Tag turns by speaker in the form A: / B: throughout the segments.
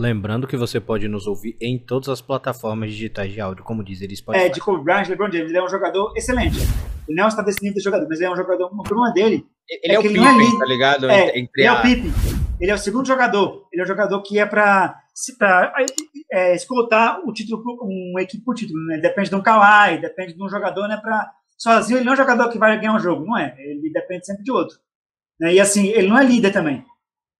A: Lembrando que você pode nos ouvir em todas as plataformas digitais de áudio, como diz ele Spotify.
B: É, de Kobe Bryant, LeBron James, ele é um jogador excelente. Ele não está desse nível de jogador, mas ele é um jogador. O problema dele
C: ele é, é o Pippen, é tá ligado?
B: É, Entre ele a... é o Pippen. Ele é o segundo jogador. Ele é um jogador que é para é, escoltar o título, uma equipe por título. Né? Depende de um Kawhi, depende de um jogador, né? Pra, sozinho ele não é um jogador que vai ganhar um jogo, não é. Ele depende sempre de outro. Né? E assim, ele não é líder também.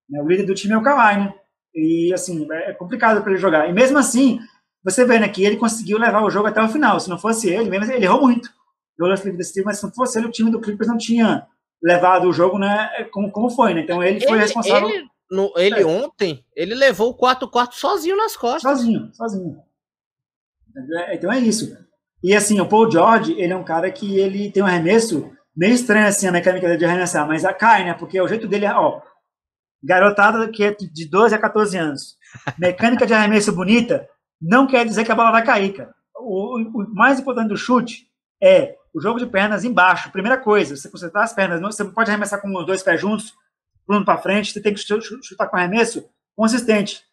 B: Né? O líder do time é o Kawhi, né? E assim, é complicado para ele jogar. E mesmo assim, você vê né, que ele conseguiu levar o jogo até o final. Se não fosse ele, mesmo ele errou muito. Mas se não fosse ele, o time do Clippers não tinha levado o jogo né, como, como foi, né? Então ele foi ele, responsável.
C: Ele, no, ele é. ontem, ele levou o quarto quarto sozinho nas costas.
B: Sozinho, sozinho. Então é isso. E assim, o Paul George, ele é um cara que ele tem um arremesso meio estranho assim, a mecânica de arremessar, mas a cai, né? Porque o jeito dele é, ó, garotada que é de 12 a 14 anos. Mecânica de arremesso bonita não quer dizer que a bola vai cair, cara. O, o mais importante do chute é o jogo de pernas embaixo. Primeira coisa, você concentrar as pernas, você pode arremessar com os dois pés juntos, pulando para frente, você tem que chutar com arremesso consistente.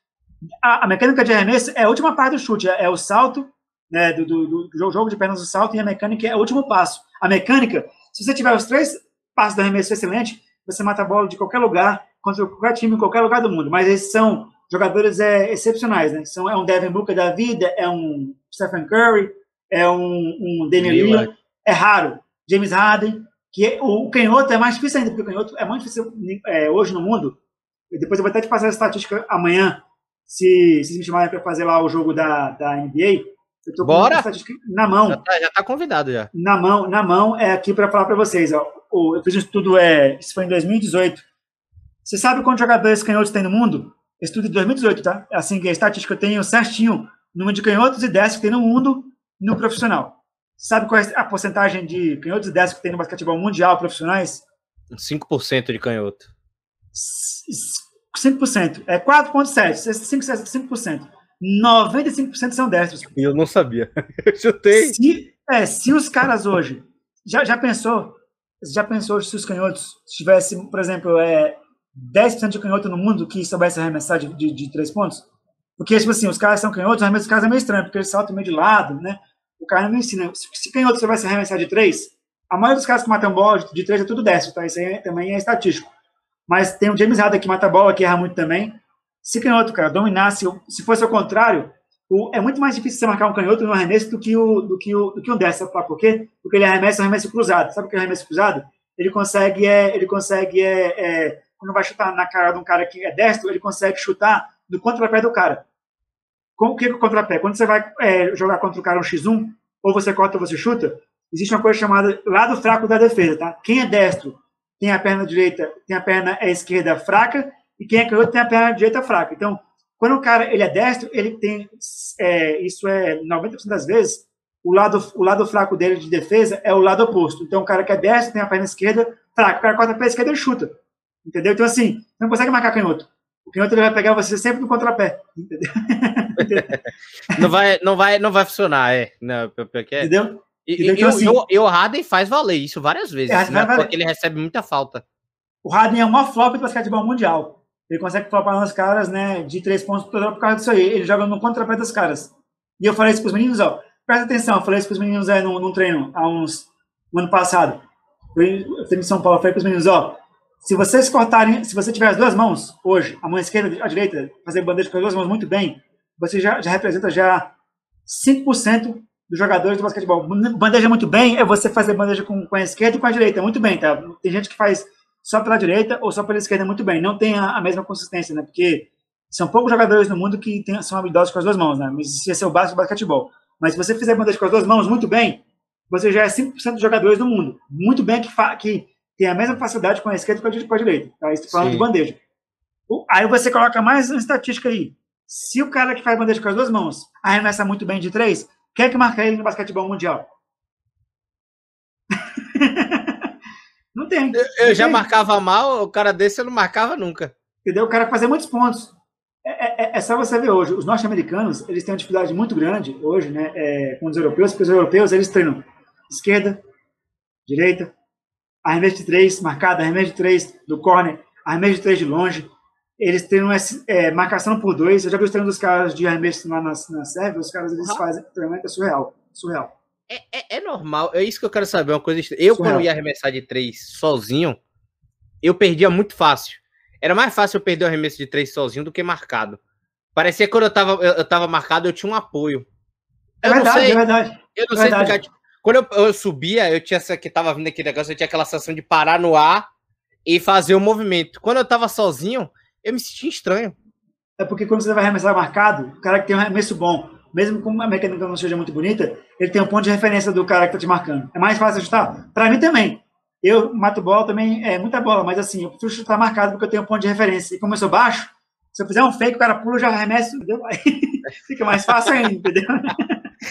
B: A, a, mecânica de arremesso é a última parte do chute, é, é o salto, né, do, do, do, jogo de pernas do salto, e a mecânica é o último passo. A mecânica, se você tiver os três passos do arremesso excelente, você mata a bola de qualquer lugar, contra qualquer time, em qualquer lugar do mundo. Mas esses são jogadores é, excepcionais, né? São, é um Devin Booker da vida, é um Stephen Curry, é um, um Daniel Lillard, é raro. James Harden, que é, o, o canhoto é mais difícil ainda, porque o canhoto é muito difícil é, hoje no mundo. E depois eu vou até te passar a estatística amanhã, se, se me chamarem para fazer lá o jogo da, da NBA.
C: Eu tô Bora!
B: a estatística na mão.
C: Já tá, já tá, convidado já.
B: Na mão, na mão é aqui para falar para vocês. Ó. eu fiz um estudo, é, isso foi em 2018. Você sabe quantos jogadores canhotos tem no mundo? Estudo de 2018, tá? Assim, a estatística eu tenho certinho o número de canhotos e 10 que tem no mundo no profissional. Sabe qual é a porcentagem de canhotos e 10 que tem no basquetebol mundial profissionais?
C: 5% de canhoto.
B: 5%. É 4,7%. 5%. 95% são destros.
C: Eu não sabia. Eu chutei.
B: Se, é, se os caras hoje. Já, já pensou? Já pensou se os canhotos tivessem, por exemplo, é, 10% de canhoto no mundo que soubesse arremessar de, de, de três pontos? Porque, tipo assim, os caras são canhotos, arremesso dos caras é meio estranho, porque eles saltam meio de lado, né? o cara não ensina. Se, se canhoto você vai se arremessar de três, a maioria dos caras que matam bola de três é tudo destro, tá? Isso aí também é estatístico. Mas tem o James Harden que mata bola, que erra muito também. Se canhoto, cara, dominasse, se fosse ao contrário, o, é muito mais difícil você marcar um canhoto no arremesso do que, o, do que, o, do que um destro, sabe por quê? Porque ele arremessa arremesso cruzado. Sabe o que é arremesso cruzado? Ele consegue, é, ele consegue é, é, quando vai chutar na cara de um cara que é destro, ele consegue chutar no contrapé do cara. Com, o que é o contrapé? Quando você vai é, jogar contra o cara um X1, ou você corta ou você chuta, existe uma coisa chamada lado fraco da defesa, tá? Quem é destro tem a perna direita, tem a perna esquerda fraca, e quem é canhoto tem a perna direita fraca. Então, quando o cara ele é destro, ele tem, é, isso é 90% das vezes, o lado, o lado fraco dele de defesa é o lado oposto. Então, o cara que é destro tem a perna esquerda fraca, o cara corta a perna esquerda e chuta. Entendeu? Então, assim, não consegue marcar canhoto. O canhoto ele vai pegar você sempre no contrapé. Entendeu?
C: não, vai, não, vai, não vai funcionar, é. Não, porque é.
B: Entendeu?
C: E, e, então, assim, e, o Harden faz valer isso várias vezes, é, né? Porque ele recebe muita falta.
B: O Harden é uma flop do basquetebol mundial. Ele consegue flopar nos caras, né, de três pontos por causa disso aí. Ele joga no contrapé dos caras. E eu falei isso pros meninos, ó. Presta atenção, eu falei isso pros meninos é, num, num treino, há uns. no ano passado. Eu fui em São Paulo, eu falei pros meninos, ó. Se vocês cortarem, se você tiver as duas mãos hoje, a mão esquerda, a direita, fazer bandeja com as duas mãos muito bem, você já, já representa já 5% dos jogadores do basquetebol. Bandeja muito bem é você fazer bandeja com, com a esquerda e com a direita, muito bem, tá? Tem gente que faz só pela direita ou só pela esquerda, muito bem. Não tem a, a mesma consistência, né? Porque são poucos jogadores no mundo que tem, são habilidosos com as duas mãos, né? Mas isso ser o básico do basquetebol. Mas se você fizer bandeja com as duas mãos muito bem, você já é 5% dos jogadores do mundo. Muito bem que, que tem a mesma facilidade com a esquerda e com a direita. Tá? Estou falando Sim. de bandeja. Aí você coloca mais uma estatística aí. Se o cara que faz bandeja com as duas mãos arremessa muito bem de três, quem é que marca ele no basquetebol mundial? não tem.
C: Eu, eu já tem. marcava mal, o cara desse eu não marcava nunca.
B: Entendeu? O cara fazer muitos pontos. É, é, é, só você ver hoje. Os norte-americanos, eles têm uma dificuldade muito grande hoje, né, é, com os europeus, porque os europeus, eles treinam esquerda, direita, arremesso de três, marcada, arremesso de três do corner, arremesso de três de longe, eles têm uma é, marcação por dois. Eu já vi os treinos dos caras de arremesso lá na, na Sérvia, os caras eles uhum. fazem treinamento é surreal. Surreal.
C: É, é, é, normal, é isso que eu quero saber, uma coisa Eu, surreal. quando ia arremessar de três sozinho, eu perdia muito fácil. Era mais fácil eu perder o arremesso de três sozinho do que marcado. Parecia que quando eu tava, eu, eu tava marcado, eu tinha um apoio.
B: É eu é verdade, sei, é verdade.
C: Eu não é sei verdade. explicar. Tipo, quando eu, eu, subia, eu tinha essa que tava vindo aquele negócio, eu tinha aquela sensação de parar no ar e fazer o movimento. Quando eu tava sozinho, eu me sentia estranho.
B: É porque quando você vai arremessar marcado, o cara que tem um arremesso bom, mesmo com a mecânica não seja muito bonita, ele tem um ponto de referência do cara que tá te marcando. É mais fácil ajustar? Para mim também. Eu mato bola também, é muita bola, mas assim, eu preciso chutar marcado porque eu tenho um ponto de referência. E como eu sou baixo, se eu fizer um fake, o cara pula, já arremessa, entendeu? Aí fica mais fácil ainda, entendeu?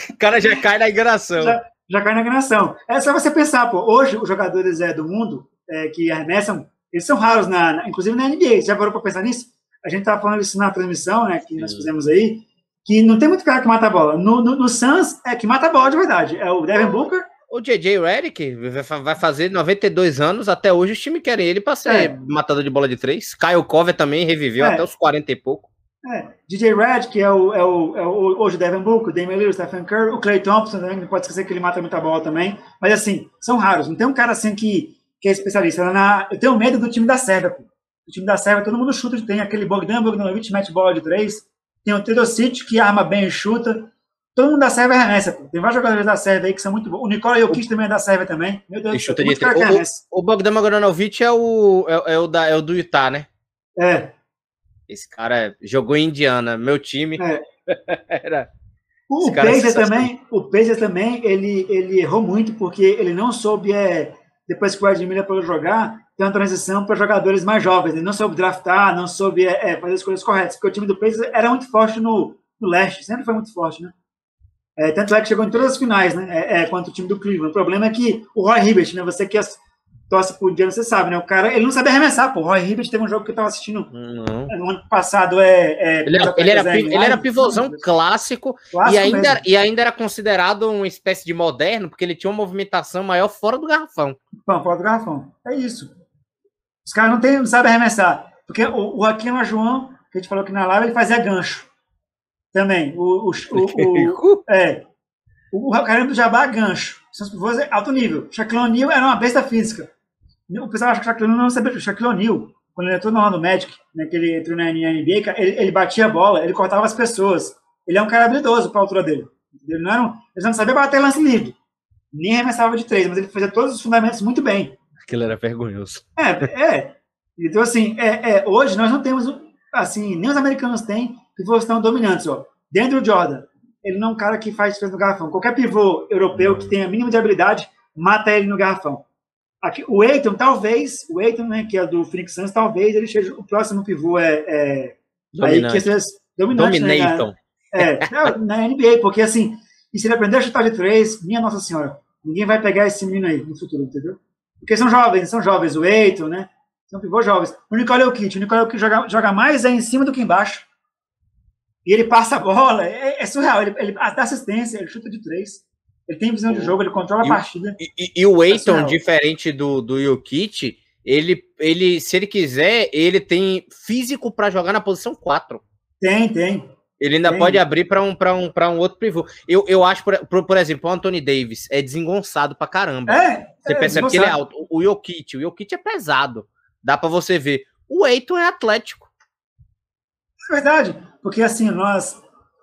C: O cara já cai na enganação.
B: Já, já cai na enganação. É só você pensar, pô, hoje os jogadores é, do mundo é, que arremessam, eles são raros, na, na, inclusive na NBA. Já parou para pensar nisso? A gente estava falando isso na transmissão, né, que nós fizemos aí, que não tem muito cara que mata a bola. No, no, no Suns, é que mata a bola de verdade. É o Devin Booker.
C: O JJ Redick vai fazer 92 anos, até hoje os times querem ele para ser é. matador de bola de três. Kyle Cover também reviveu é. até os 40 e pouco.
B: É. DJ Red, que é o, é o, é o hoje o Devin Booker, o Damian Lillard, o Stephen Curry, o Clay Thompson também, não pode esquecer que ele mata muita bola também. Mas assim, são raros. Não tem um cara assim que, que é especialista. Na, eu tenho medo do time da Sérvia. Pô. O time da Sérvia, todo mundo chuta. Tem aquele Bogdan Bogdanovic, mete bola de três. Tem o Teodosic, que arma bem e chuta. Todo mundo da Sérvia arremessa. Pô. Tem vários jogadores da Sérvia aí que são muito bons. O Nicola Jokic também é da Sérvia também.
C: Meu Deus do céu. O, o, o Bogdan Bogdanovic é o, é, é, o da, é o do Utah, né?
B: É.
C: Esse cara jogou em Indiana, meu time. É.
B: Era. O Pacer também, o Pacer também, ele, ele errou muito porque ele não soube, é, depois que o Ed Miller pôde jogar, ter uma transição para jogadores mais jovens. Ele não soube draftar, não soube é, é, fazer as coisas corretas, porque o time do Pacer era muito forte no, no leste, sempre foi muito forte, né? É, tanto é que chegou em todas as finais, né? É, é, quanto o time do Cleveland. O problema é que o Roy Hibbert, né? Você que torce por Indiana, você sabe, né? O cara, ele não sabia arremessar, pô. O Roy Hibbert teve um jogo que eu tava assistindo não. no ano passado. É, é
C: ele, era, ele, era, ele era pivôzão clássico, clássico e, ainda, e ainda era considerado uma espécie de moderno, porque ele tinha uma movimentação maior fora do garrafão.
B: Não, fora do garrafão. É isso. Os caras não, tem, não sabem arremessar. Porque o, o Joaquim João, que a gente falou aqui na live, ele fazia gancho. Também. O, o, o, o é. O Caramba do Jabá, gancho. São os pivôs alto nível. Shaquille O'Neal era uma besta física. O pessoal acha que o Shaquille O'Neal não sabia. O Shaquille O'Neal, quando ele entrou no do Magic, né, que ele entrou na NBA, ele, ele batia a bola, ele cortava as pessoas. Ele é um cara habilidoso para a altura dele. Ele não, era um, ele não sabia bater lance livre. Nem arremessava de três, mas ele fazia todos os fundamentos muito bem.
C: Aquilo era vergonhoso.
B: É, é. Então, assim, é, é, hoje nós não temos, assim, nem os americanos têm pivôs tão dominantes. Ó. Dentro do Jordan, ele não é um cara que faz diferença no garrafão. Qualquer pivô europeu que tenha mínimo de habilidade, mata ele no garrafão. Aqui, o Eiton, talvez, o Eiton, né, que é do Phoenix Suns, talvez ele seja o próximo pivô é, é
C: dominante. Aí, que é dominante
B: né, na, é, na NBA, porque assim, e se ele aprender a chutar de três, minha Nossa Senhora, ninguém vai pegar esse menino aí no futuro, entendeu? Porque são jovens, são jovens, o Eiton, né? São pivôs jovens. O Nicole Jokic, o Nicole Jokic joga, joga mais é em cima do que embaixo. E ele passa a bola, é, é surreal. Ele, ele dá assistência, ele chuta de três. Ele tem visão de jogo, ele controla a partida.
C: E, e, e o Eiton, diferente do, do Jokic, ele, ele, se ele quiser, ele tem físico para jogar na posição 4.
B: Tem, tem.
C: Ele ainda tem. pode abrir para um, um, um outro pivô. Eu, eu acho, por, por, por, exemplo, o Anthony Davis é desengonçado pra caramba.
B: É,
C: você é, percebe que ele é alto. O Jokic, o Jokic é pesado. Dá para você ver. O Eiton é atlético.
B: É verdade, porque assim, nós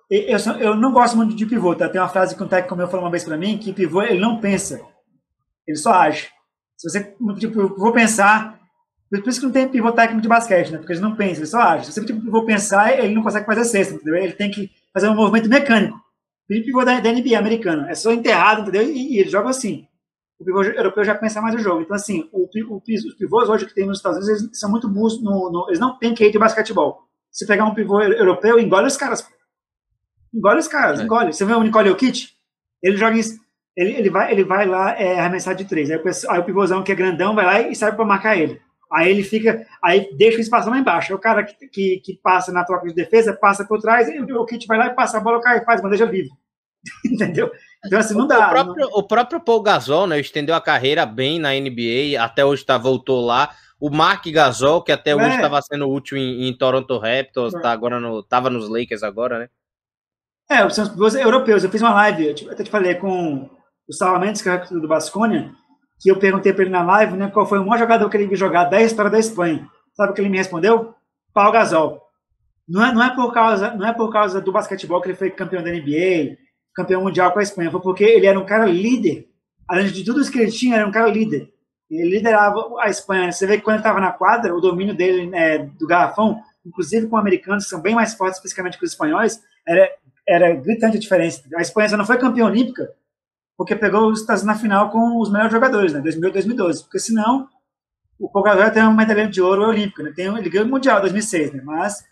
B: eu, eu não gosto muito de pivô, tá? Tem uma frase que um técnico meu falou uma vez para mim, que pivô, ele não pensa, ele só age. Se você, tipo, vou pensar, por isso que não tem pivô técnico de basquete, né? Porque ele não pensa, ele só age. Se você tipo, pivô pensar, ele não consegue fazer cesta, entendeu? Ele tem que fazer um movimento mecânico. O pivô da, da NBA americano é só enterrado, entendeu? E, e ele joga assim. O pivô europeu já pensa mais o jogo. Então, assim, o, o, os pivôs hoje que tem nos Estados Unidos, eles são muito burros, no, no, eles não têm que ir de basquetebol. Se pegar um pivô europeu, engole os caras Engole os caras, é. engole. Você vê o Nicole Jokic? Ele joga isso. Ele, ele, vai, ele vai lá é, arremessar de três. Aí o, aí o pivôzão que é grandão vai lá e sai para marcar ele. Aí ele fica, aí deixa o espaço lá embaixo. Aí o cara que, que, que, passa na troca de defesa passa por trás, e o Kit vai lá e passa a bola, o cara faz bandeja livre. entendeu? Então, assim, não dá.
C: O próprio,
B: não...
C: o próprio Paul Gasol, né, estendeu a carreira bem na NBA, até hoje tá, voltou lá. O Mark Gasol, que até é. hoje estava sendo útil em, em Toronto Raptors, é. tá agora no, tava nos Lakers agora, né?
B: É, os europeus. Eu fiz uma live, eu até te falei, com o Salamentos, que é do Basconia, que eu perguntei para ele na live, né, qual foi o maior jogador que ele viu jogar da história da Espanha. Sabe o que ele me respondeu? Paul Gasol. Não é, não é por causa, não é por causa do basquetebol que ele foi campeão da NBA, campeão mundial com a Espanha, foi porque ele era um cara líder. Além de tudo isso que ele tinha, era um cara líder. Ele liderava a Espanha. Você vê que quando ele estava na quadra, o domínio dele né, do garrafão, inclusive com americanos que são bem mais fortes fisicamente que os espanhóis, era, era gritante a diferença. A Espanha só não foi campeã olímpica porque pegou os Estados na final com os melhores jogadores, né, 2008 2012. Porque senão, o Gasol tem uma medalha de ouro olímpica, né, tem, ele ganhou o Mundial 2006, né, mas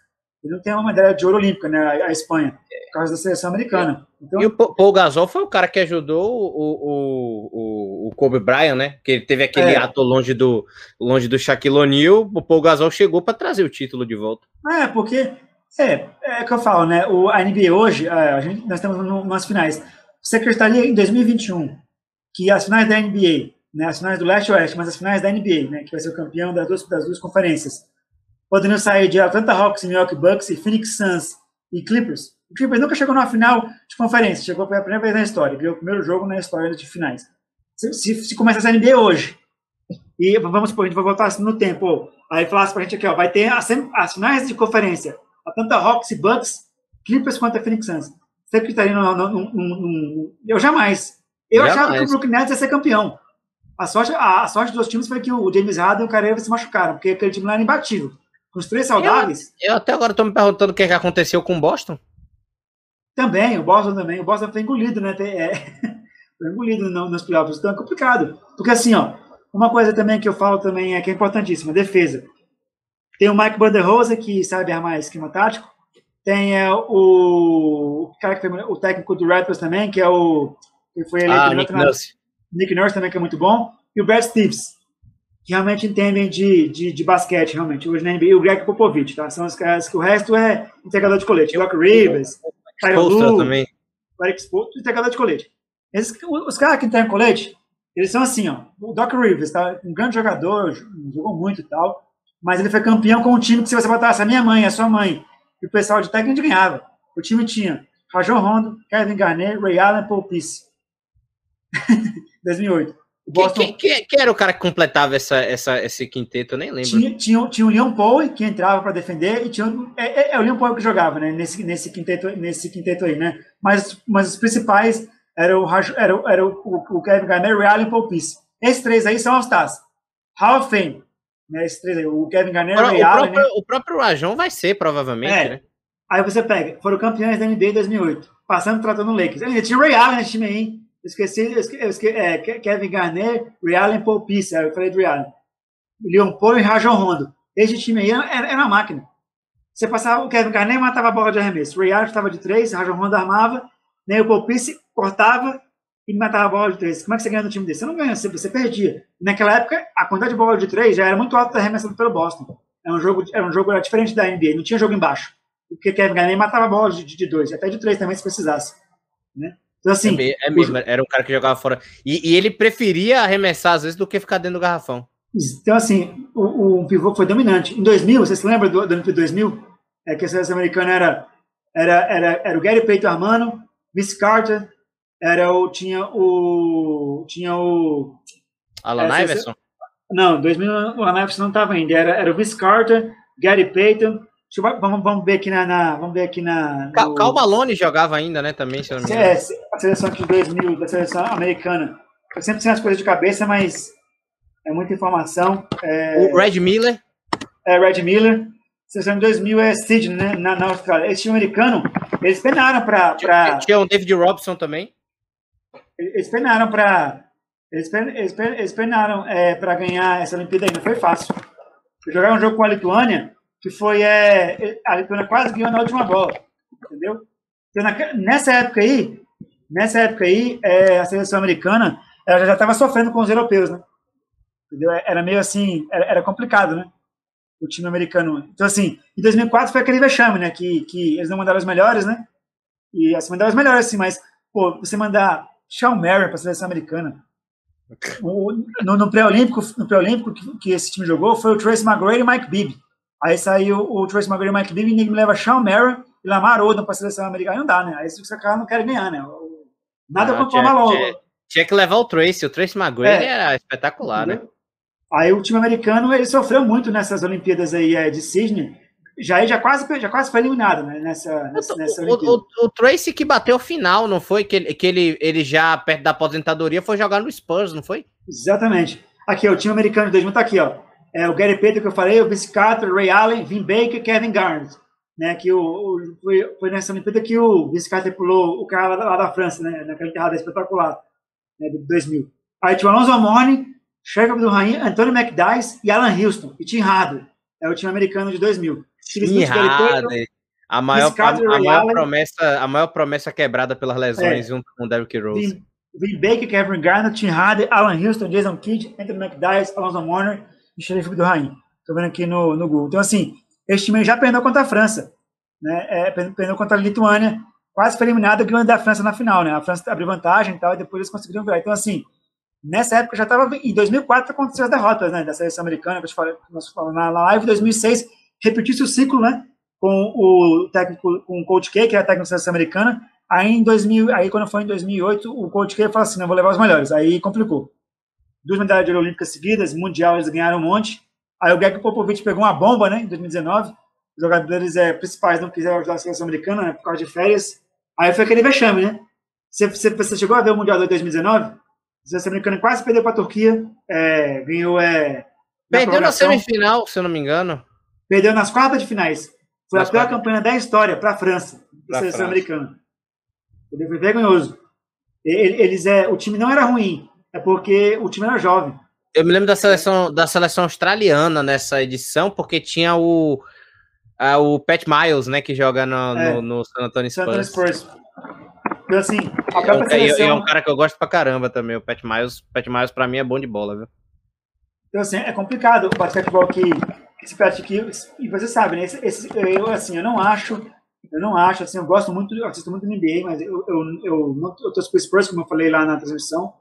B: ele não tem uma medalha de ouro olímpica, né, a, Espanha, por causa da seleção americana.
C: Então, e o Paul Gasol foi o cara que ajudou o, o, o, o Kobe Bryant, né, que ele teve aquele é. ato longe do, longe do Shaquille O'Neal, o Paul Gasol chegou para trazer o título de volta.
B: É, porque, é, é que eu falo, né, o, a NBA hoje, a, a gente, nós estamos nas finais, você acreditaria em 2021 que as finais da NBA, né, as finais do leste-oeste, mas as finais da NBA, né, que vai ser o campeão das duas, das duas conferências, poderiam sair de Atlanta Hawks, Milwaukee Bucks e Phoenix Suns e Clippers? O Clippers nunca chegou numa final de conferência, chegou pela primeira vez na história, ganhou o primeiro jogo na história de finais. Se, se, se a NBA hoje, e vamos supor, a gente vai voltar assim no tempo, aí falasse pra gente aqui, ó, vai ter as, as finais de conferência, Atlanta Hawks e Bucks, Clippers contra Phoenix Suns. Acreditaria no, no, no, no, Eu jamais. Eu jamais. achava que o Brooklyn Nets ia ser campeão. A sorte, a, a, sorte dos times foi que o James Harden e o Karev se machucaram, porque aquele time lá era imbatível. Com os três saudáveis.
C: Eu, eu até agora estou me perguntando o que, é que aconteceu com o Boston.
B: Também, o Boston também. O Boston foi engolido, né? É, foi engolido no, nos playoffs. Então é complicado. Porque assim, ó, uma coisa também que eu falo também é que é importantíssima, defesa. Tem o Mike Banderrosa, que sabe armar esquema tático. Tem é, o, cara que o técnico do Raptors também, que é o que foi eleito
C: ah, Nick Nurse.
B: Nick Nurse também, que é muito bom. E o Brad Stevens, que realmente entendem de, de, de basquete, realmente. Hoje na NBA, e o Greg Popovich, tá? São os caras que o resto é entregador de colete. Doc Rivers,
C: Lu, também.
B: Eric Spoelstra, entregador de colete. Esses, os caras que entregam colete, eles são assim, ó. O Doc Rivers, tá? Um grande jogador, jogou muito e tal, mas ele foi campeão com um time que se você botasse a minha mãe, a sua mãe, e o pessoal de técnico ganhava. O time tinha Rajon Rondo, Kevin Garnett, Ray Allen, Paul Pierce. 2008.
C: Boston... Quem, quem, quem, era o cara que completava essa, essa, esse quinteto? Eu nem lembro.
B: Tinha, tinha, tinha o Leon Paul, que entrava para defender, e tinha, é, é, é, o Leon Paul que jogava né, nesse, nesse, quinteto, nesse quinteto aí. Né? Mas, mas os principais eram o, era, era o, o, o Kevin Garnett, Ray Allen e Paul Pierce. Esses três aí são os Stars. Hall of Fame. Né, o Kevin Garnett, o,
C: o
B: Allen.
C: Próprio, né? O próprio Rajon vai ser, provavelmente, é. né?
B: Aí você pega, foram campeões da NBA em 2008, passando tratando o Lakers. Ainda tinha o Ray Allen nesse time aí, hein? Esqueci, esqueci, esqueci é, Kevin Garnett, Ray Allen, Paul Pierce, eu falei do Ray Allen. Leon Paul e Rajon Rondo. Esse time aí era, era uma máquina. Você passava, o Kevin Garnett matava a bola de arremesso. Ray Allen estava de três, Rajon Rondo armava, nem o Paul Pierce cortava e matava a bola de três. Como é que você ganha no time desse? Você não ganha, você, você perdia. Naquela época, a quantidade de bola de três já era muito alta arremessada pelo Boston. Era um jogo, era um jogo era diferente da NBA, não tinha jogo embaixo. Porque Kevin Garnett matava a bola de, de dois, até de três também, se precisasse. Né?
C: Então, assim, é, mesmo, era um cara que jogava fora. E, e, ele preferia arremessar, às vezes, do que ficar dentro do garrafão.
B: Então, assim, o, o pivô foi dominante. Em 2000, você se lembra do, do ano de 2000? É que a seleção americana era, era, era, era o Gary Payton Armano, Vince Carter, era o, tinha o. Tinha o.
C: Alan é, Iverson?
B: Não, 2000 o Alan Iverson não estava ainda. Era, era o Vince Carter, Gary Payton, eu, vamos, vamos ver aqui na, na, vamos ver aqui na.
C: No... Cal Malone jogava ainda, né? Também, se eu não me engano.
B: É, a seleção de 2000, da seleção americana. Eu sempre sei as coisas de cabeça, mas é muita informação. É...
C: O Red Miller.
B: É, Red Miller. A seleção de 2000 é Sydney, né? Na, na Austrália. Esse time americano, eles penaram para. Pra...
C: Tinha o David Robson também.
B: Eles penaram para. Eles, eles, penaram é, para ganhar essa Olimpíada aí, não foi fácil. Jogar um jogo com a Lituânia que foi é, a Lituânia quase ganhou na última bola, entendeu? Então, na, nessa época aí, nessa época aí, é, a seleção americana ela já estava sofrendo com os europeus, né? Entendeu? Era meio assim, era, era, complicado, né? O time americano. Então, assim, em 2004 foi aquele vexame, né? Que, que eles não mandaram os melhores, né? E assim, mandaram os melhores, assim, mas pô, você mandar Shawn Mary para a seleção americana. O, no, no pré-olímpico, no pré-olímpico que, que, esse time jogou foi o Trace McGrady e Mike Bibby. Aí saiu o Trace McGrady e Mike Bibby e ninguém me leva Shawn Mary e Lamar Odom para a seleção americana. Não dá, né? Aí os caras não querem ganhar, né? Nada contra o Malone.
C: Tinha, tinha que levar o Trace. O Trace McGrady é, era espetacular, né?
B: Aí o time americano ele sofreu muito nessas Olimpíadas aí é, de Sydney já já quase já quase foi eliminado né, nessa, nessa, nessa
C: o, o, o, Tracy que bateu final não foi? Que, ele, que ele, ele já perto da aposentadoria foi jogar no Spurs não foi?
B: Exatamente. Aqui ó, o time americano de 2000 tá aqui ó. É o Gary Payton que eu falei o Vince Carter Ray Allen Vin Baker Kevin Garnett né que o, o foi, foi, nessa Olimpíada que o Vince Carter pulou o cara lá, lá da França né naquela enterrada espetacular né, de 2000 aí tinha o Alonso Amoni Sheikh do Rainha Anthony McDyess e Alan Houston e Tim Hardaway é o time americano de 2000
C: a maior, a, a, maior promessa, a maior promessa quebrada pelas lesões é. junto com o Derrick Rose.
B: Vin Baker, Kevin Garnett, Tim Hardy, Alan Houston, Jason Kidd, Anthony McDyess, Alonso Warner e Sheriff do Rainha. Estou vendo aqui no, no Google. Então, assim, este time já perdeu contra a França. Né? É, perdeu contra a Lituânia. Quase foi eliminado ganhando da França na final. Né? A França abriu vantagem e tal, e depois eles conseguiram virar. Então, assim, nessa época já estava. Em 2004 aconteceu as derrotas né, da seleção americana, que nós falamos na live. Em 2006 repetisse o ciclo, né? Com o técnico, com o Coach K, que era técnico da seleção americana. Aí em 2000, aí quando foi em 2008, o Coach K falou assim, não vou levar os melhores. Aí complicou. Duas medalhas de olímpicas seguidas, mundial eles ganharam um monte. Aí o Greg Popovich pegou uma bomba, né? Em 2019. Os jogadores é, principais não quiseram ajudar a seleção americana, né? Por causa de férias. Aí foi aquele vexame, né? Você, você, você chegou a ver o Mundial de 2019? Seleção americana quase perdeu para a Turquia, é, ganhou. É,
C: Perdeu na semifinal, se eu não me engano.
B: Perdeu nas quartas de finais. Foi nas a pior campanha da história para a França, para a seleção americana. Ele foi vergonhoso. Eles é, o time não era ruim, é porque o time era jovem.
C: Eu me lembro da seleção da seleção australiana nessa edição, porque tinha o a, o Pat Miles, né, que joga no, é, no, no San Antonio Spurs. Spurs.
B: Então, assim,
C: a própria é, seleção... é um cara que eu gosto pra caramba também, o Pat Miles. O Pat Miles, pra mim, é bom de bola, viu?
B: Então, assim, é complicado o basquetebol que esse pratique, e você sabe, né? Esse, esse, eu, assim, eu não acho, eu não acho, assim, eu gosto muito, eu assisto muito do NBA, mas eu, eu, eu, não, eu torço pro Spurs, como eu falei lá na transmissão,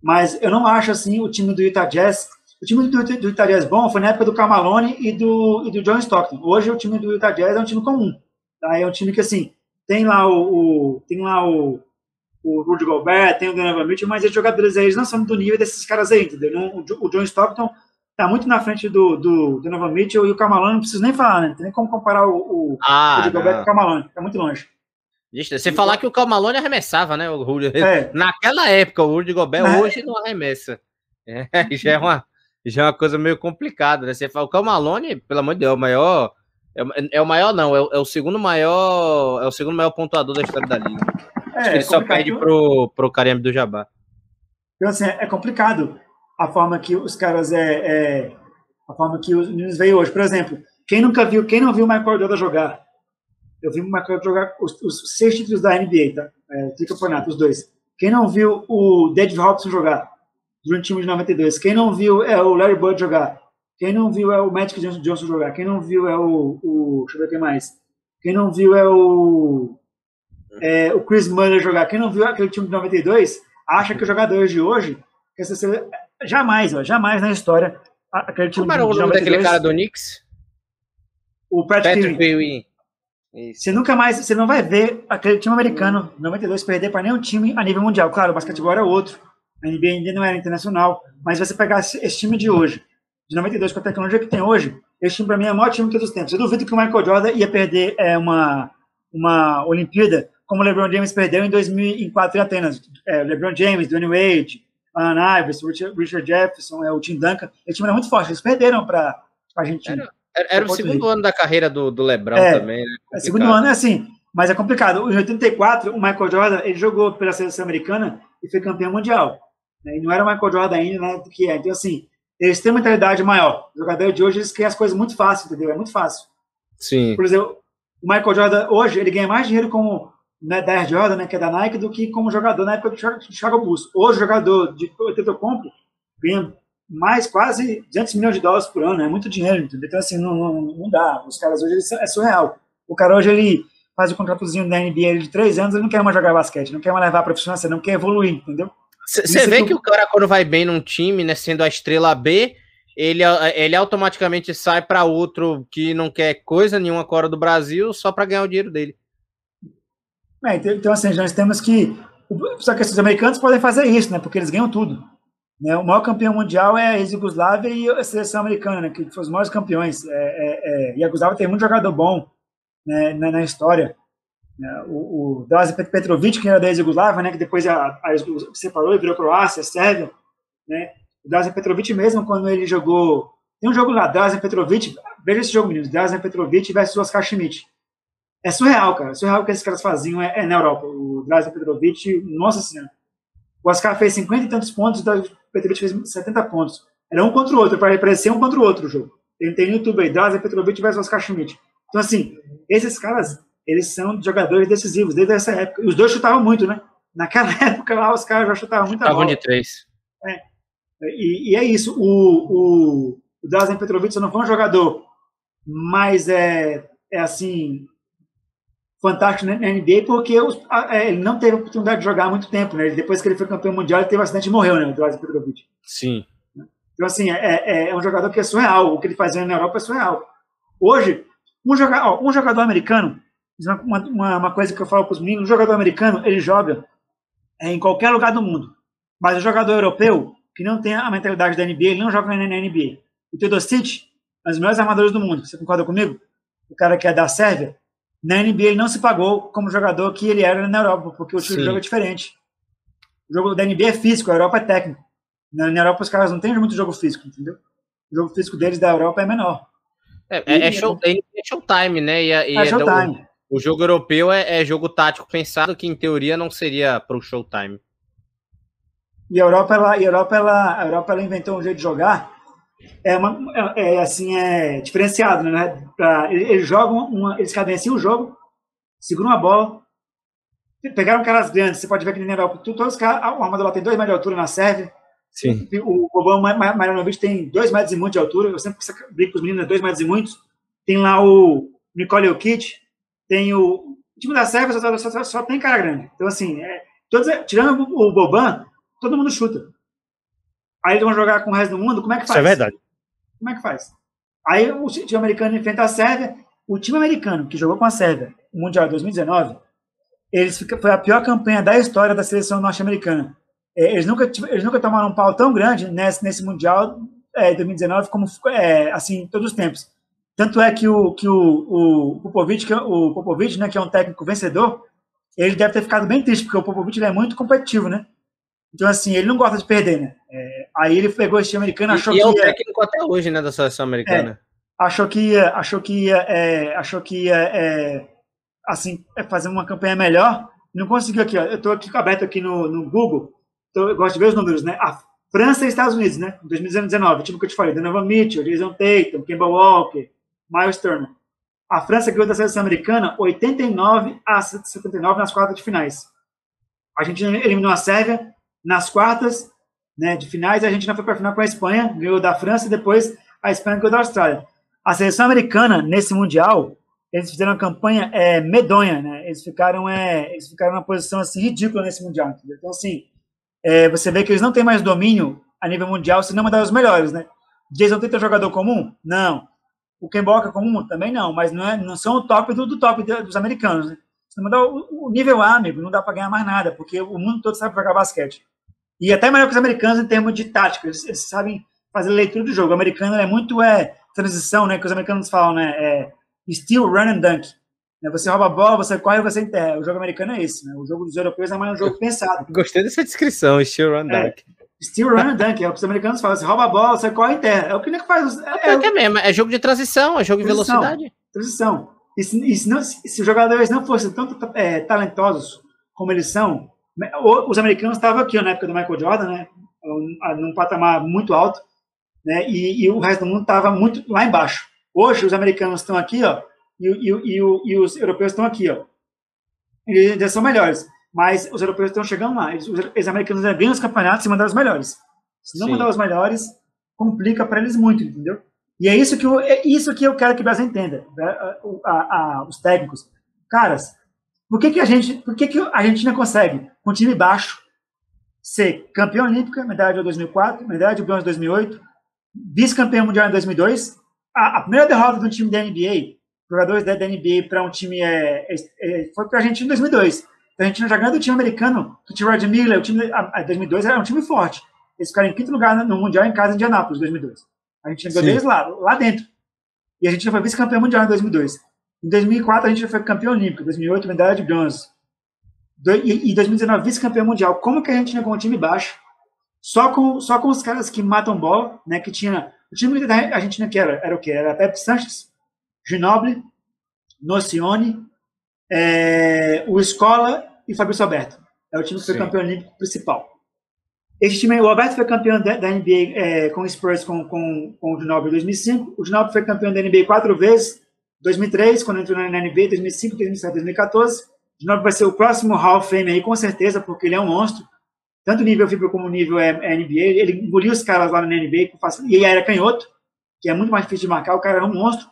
B: mas eu não acho, assim, o time do Utah Jazz, o time do, do Utah Jazz bom foi na época do Carmalone e do, e do John Stockton. Hoje o time do Utah Jazz é um time comum, tá? É um time que, assim, tem lá o, o tem lá o, o Rudy Gobert, tem o Donovan Mitchell, mas os jogadores aí, eles não são do nível desses caras aí, entendeu? o, John Stockton tá muito na frente do, do Donovan Mitchell e o Camalone, não preciso nem falar, né? Não tem nem como comparar o, o,
C: ah,
B: o com o Camalone, tá muito longe.
C: Você falar que o Camalone arremessava, né? O Rudy. É. Naquela época, o Rudy Gobert é. hoje não arremessa. É, já, é uma, já é uma coisa meio complicada, né? Você fala, o Camalone, pelo amor de Deus, é o maior. É, é o maior, não, é o, é o, segundo maior. É o segundo maior pontuador da história da liga. É, ele só perde pro, pro Kareem do Jabá.
B: Então, assim, é complicado a forma que os caras é, é a forma que os meninos veio hoje. Por exemplo, quem nunca viu, quem não viu o Michael Jordan jogar? Eu vi o Michael Jordan jogar os, os seis títulos da NBA, tá? É, campeonato, os dois. Quem não viu o David Robson jogar durante o time de 92? Quem não viu é o Larry Bird jogar? Quem não viu é o Magic Johnson, jogar? Quem não viu é o, o deixa eu ver quem mais? Quem não viu é o é, o Chris Muller jogar? Quem não viu aquele time de 92 acha que os jogadores de hoje Jamais, ó, jamais na história.
C: Aquele time Como era o nome daquele cara do Knicks?
B: O Patrick, Patrick Ewing. Você nunca mais, você não vai ver aquele time americano 92 perder para nenhum time a nível mundial. Claro, o basquetebol era outro, a NBA ainda não era internacional, mas você pegar esse time de hoje, de 92 com a tecnologia que tem hoje, esse time para mim é o maior time de todos os tempos. Eu duvido que o Michael Jordan ia perder é, uma, uma Olimpíada como o LeBron James perdeu em 2004 em Atenas. É, LeBron James, Dwayne Wade, Alan Iverson, Richard Jefferson, é, o Tim Duncan, esse time era muito forte, eles perderam para a Argentina.
C: Era, era o segundo ano da carreira do, do LeBron é, também, né?
B: É, segundo ano é assim, mas é complicado. Em 84, o Michael Jordan, ele jogou pela seleção americana e foi campeão mundial. Né? E não era o Michael Jordan ainda, né, do que é. Então, assim, eles têm uma mentalidade maior. O jogador de hoje, eles querem as coisas muito fácil, entendeu? É muito fácil.
C: Sim.
B: Por exemplo, o Michael Jordan, hoje, ele ganha mais dinheiro como né, da Air Jordan, né, que é da Nike, do que como jogador na época do Chicago Bulls. Hoje, o jogador de Tetocompo ganha mais quase 200 milhões de dólares por ano, é muito dinheiro, entendeu? Então, assim, não, não, não dá. Os caras hoje, eles, é surreal. O cara hoje, ele, faz o contratozinho da NBA de três anos, ele não quer mais jogar basquete, não quer mais levar a profissional, não quer evoluir, entendeu?
C: Você vê que... o cara, quando vai bem num time, né, sendo a estrela B, ele, ele automaticamente sai para outro que não quer coisa nenhuma fora do Brasil só para ganhar o dinheiro dele.
B: É, então, então, assim, nós temos que. Só que os americanos podem fazer isso, né? Porque eles ganham tudo. Né? O maior campeão mundial é a ex-Yugoslávia e a seleção americana, né? Que foram os maiores campeões. É, é, é, e a Yugoslávia tem muito jogador bom né, na, na história. Né? O, o Drazen Petrovic, que era da ex-Yugoslávia, né? Que depois a, a, separou e virou Croácia, Sérvia, né? O Drazen Petrovic mesmo, quando ele jogou... Tem um jogo lá, Drazen Petrovic, veja esse jogo, meninos, Drazen Petrovic versus Oscar Schmidt. É surreal, cara, é surreal o que esses caras faziam é, é na Europa. O Drazen Petrovic, nossa senhora. O Oscar fez 50 e tantos pontos, o Petrovic fez 70 pontos. Era um contra o outro, parecer um contra o outro o jogo. Tem no YouTube aí, Drazen Petrovic versus Oscar Schmidt. Então, assim, esses caras, eles são jogadores decisivos desde essa época. E os dois chutavam muito, né? Naquela época lá, os caras já chutavam muito
C: Estavam de três.
B: É. E, e, é isso. O, o, o Drazen Petrovic não foi um jogador mais, é, é assim, fantástico na NBA, porque os, a, é, ele não teve a oportunidade de jogar há muito tempo, né? Depois que ele foi campeão mundial, ele teve um acidente e morreu, né? O Drazen Petrovic.
C: Sim.
B: Então, assim, é, é, é, um jogador que é surreal. O que ele fazia na Europa é surreal. Hoje, um, joga, ó, um jogador americano, uma, uma, uma, coisa que eu falo para os meninos, um jogador americano, ele joga é, em qualquer lugar do mundo. Mas o jogador europeu, que não tem a mentalidade da NBA, ele não joga na NBA. O Teodosic é um dos melhores armadores do mundo. Você concorda comigo? O cara que é da Sérvia, na NBA ele não se pagou como jogador que ele era na Europa, porque o time jogo é diferente. O jogo da NBA é físico, a Europa é técnico. Na, na Europa os caras não têm muito jogo físico, entendeu? O jogo físico deles da Europa é menor.
C: É, é, é, show, é showtime, né? E, e é showtime. O, jogo europeu é, é, jogo tático pensado, que em teoria não seria para o showtime.
B: E a Europa, ela, a Europa, ela, a Europa, ela inventou um jeito de jogar é, uma, é, é assim, é diferenciado, né? Pra, eles jogam, uma, eles cadenciam o jogo, seguram a bola, pegaram caras grandes, você pode ver que na Europa, todos os caras, o armador tem dois metros de altura na Sérvia,
C: Sim.
B: o Boban Marjanovic tem dois metros e muito de altura, eu sempre brinco com os meninos, dois metros e muitos, tem lá o Nicole Jokic, tem o, o time da Sérvia só, só, só, só, tem cara grande, então assim, é, todos, tirando o Boban, todo mundo chuta, Aí eles vão jogar com o resto do mundo, como é que faz?
C: Isso é verdade.
B: Como é que faz? Aí o time americano enfrenta a Sérvia. O time americano que jogou com a Sérvia no Mundial 2019, eles fica, foi a pior campanha da história da seleção norte-americana. É, eles, nunca, eles nunca tomaram um pau tão grande nesse, nesse Mundial é, 2019 como é, assim todos os tempos. Tanto é que o, que o, o Popovic, que, é, o Popovic né, que é um técnico vencedor, ele deve ter ficado bem triste, porque o Popovic é muito competitivo, né? Então, assim, ele não gosta de perder, né? É, aí ele pegou esse time americano, achou e,
C: e
B: que.
C: é o técnico até hoje, né, da seleção americana.
B: É, achou que ia, achou que ia, é, achou que ia, é, assim, é, fazer uma campanha melhor. Não conseguiu aqui, ó. Eu estou aqui aberto aqui no, no Google, então eu gosto de ver os números, né? A França e Estados Unidos, né? Em 2019, tipo que eu te falei, Donovan Mitchell, Jason Tatum, Kemba Walker, Miles Turner. A França ganhou da seleção americana 89 a 79 nas quartas de finais. A gente eliminou a Sérvia nas quartas né, de finais, a não foi para a final com a Espanha, ganhou da França e depois a Espanha ganhou da Austrália. A seleção americana, nesse Mundial, eles fizeram uma campanha é, medonha, né? Eles ficaram, é, eles ficaram numa posição assim, ridícula nesse Mundial. Entendeu? Então, assim, é, você vê que eles não têm mais domínio a nível mundial, se não mandar os melhores, né? Jason Tatum é jogador comum? Não. O é comum? Também não, mas não, é, não são o top do, do top dos americanos, né? Se não mandar o, o nível A, amigo, não dá para ganhar mais nada, porque o mundo todo sabe jogar basquete. E até melhor que os americanos em termos de tática, eles, eles sabem fazer leitura do jogo. O americano é muito é, transição, né? Que os americanos falam, né? É, steal, run and dunk. Né? Você rouba a bola, você corre, você enterra. O jogo americano é esse, né? O jogo dos europeus é mais um jogo pensado.
C: Gostei dessa descrição, steal, run, é, dunk.
B: Steal, run and dunk. É o que os americanos falam. Você rouba a bola, você corre e enterra. É o que nem faz.
C: É, é, é, mesmo. É jogo de transição, é jogo de velocidade.
B: Transição. E se, e se, não, se os jogadores não fossem tão é, talentosos como eles são, os americanos estavam aqui, ó, na época do Michael Jordan, né? Num patamar muito alto, né? E, e o resto do mundo estava muito lá embaixo. Hoje, os americanos estão aqui, ó, e, e, e, os europeus estão aqui, ó. Eles já são melhores, mas os europeus estão chegando lá. Os, os americanos ganham os campeonatos e mandar os melhores. Se não Sim. mandar os melhores, complica para eles muito, entendeu? E é isso que eu, é isso que eu quero que o Brasil entenda, né? a, a, os técnicos. caras, por que, que a gente, por que, que a Argentina consegue, com um time baixo, ser campeão olímpica, medalha de 2004, medalha de bronze em 2008, vice-campeão mundial em 2002, a, a, primeira derrota do time da NBA, jogadores da, da NBA para um time é, é, é foi para a Argentina em 2002. A Argentina já ganhou do time americano, que tinha o Red Miller, o time a, 2002 era um time forte. Eles ficaram em quinto lugar no Mundial em casa em Indianápolis, 2002. A gente ganhou deles lá, lá dentro. E a gente foi vice-campeão mundial em 2002. Em 2004, a gente foi campeão olímpico. Em 2008, medalha de bronze. E em 2019, vice-campeão mundial. Como que a gente com um time baixo? Só com, só com os caras que matam bola, né? Que tinha. O time da Argentina que era, era o quê? Era Pepe Sanches, Ginoble, Nocione, é, o Escola e Fabrício Alberto. É o time que foi Sim. campeão olímpico principal. Esse time, o Alberto foi campeão da, da NBA é, com o Spurs com, com, com o Ginobili em 2005. O Ginobili foi campeão da NBA quatro vezes. 2003, quando entrou na NBA, 2005, 2007, 2014. O Ginobili vai ser o próximo Hall of Fame aí, com certeza, porque ele é um monstro. Tanto nível FIBA como nível é, é NBA. Ele engoliu os caras lá na NBA. E ele era canhoto, que é muito mais difícil de marcar. O cara era um monstro.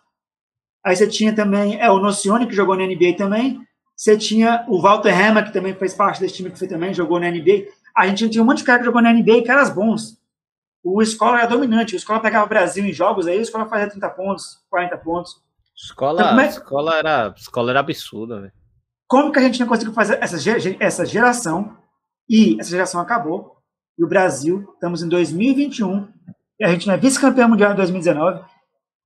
B: Aí você tinha também é, o Nocione, que jogou na NBA também. Você tinha o Walter Hammer, que também fez parte desse time que foi também, jogou na NBA. A gente tinha um monte de cara que jogou na NBA, caras bons. O Escola era dominante. O Escola pegava o Brasil em jogos aí, o Escola fazia 30 pontos, 40 pontos.
C: Escola, então, é... escola, era, escola era absurda, velho.
B: Como que a gente não conseguiu fazer essa, essa geração? E essa geração acabou. E o Brasil, estamos em 2021, e a gente não é vice-campeão mundial em 2019.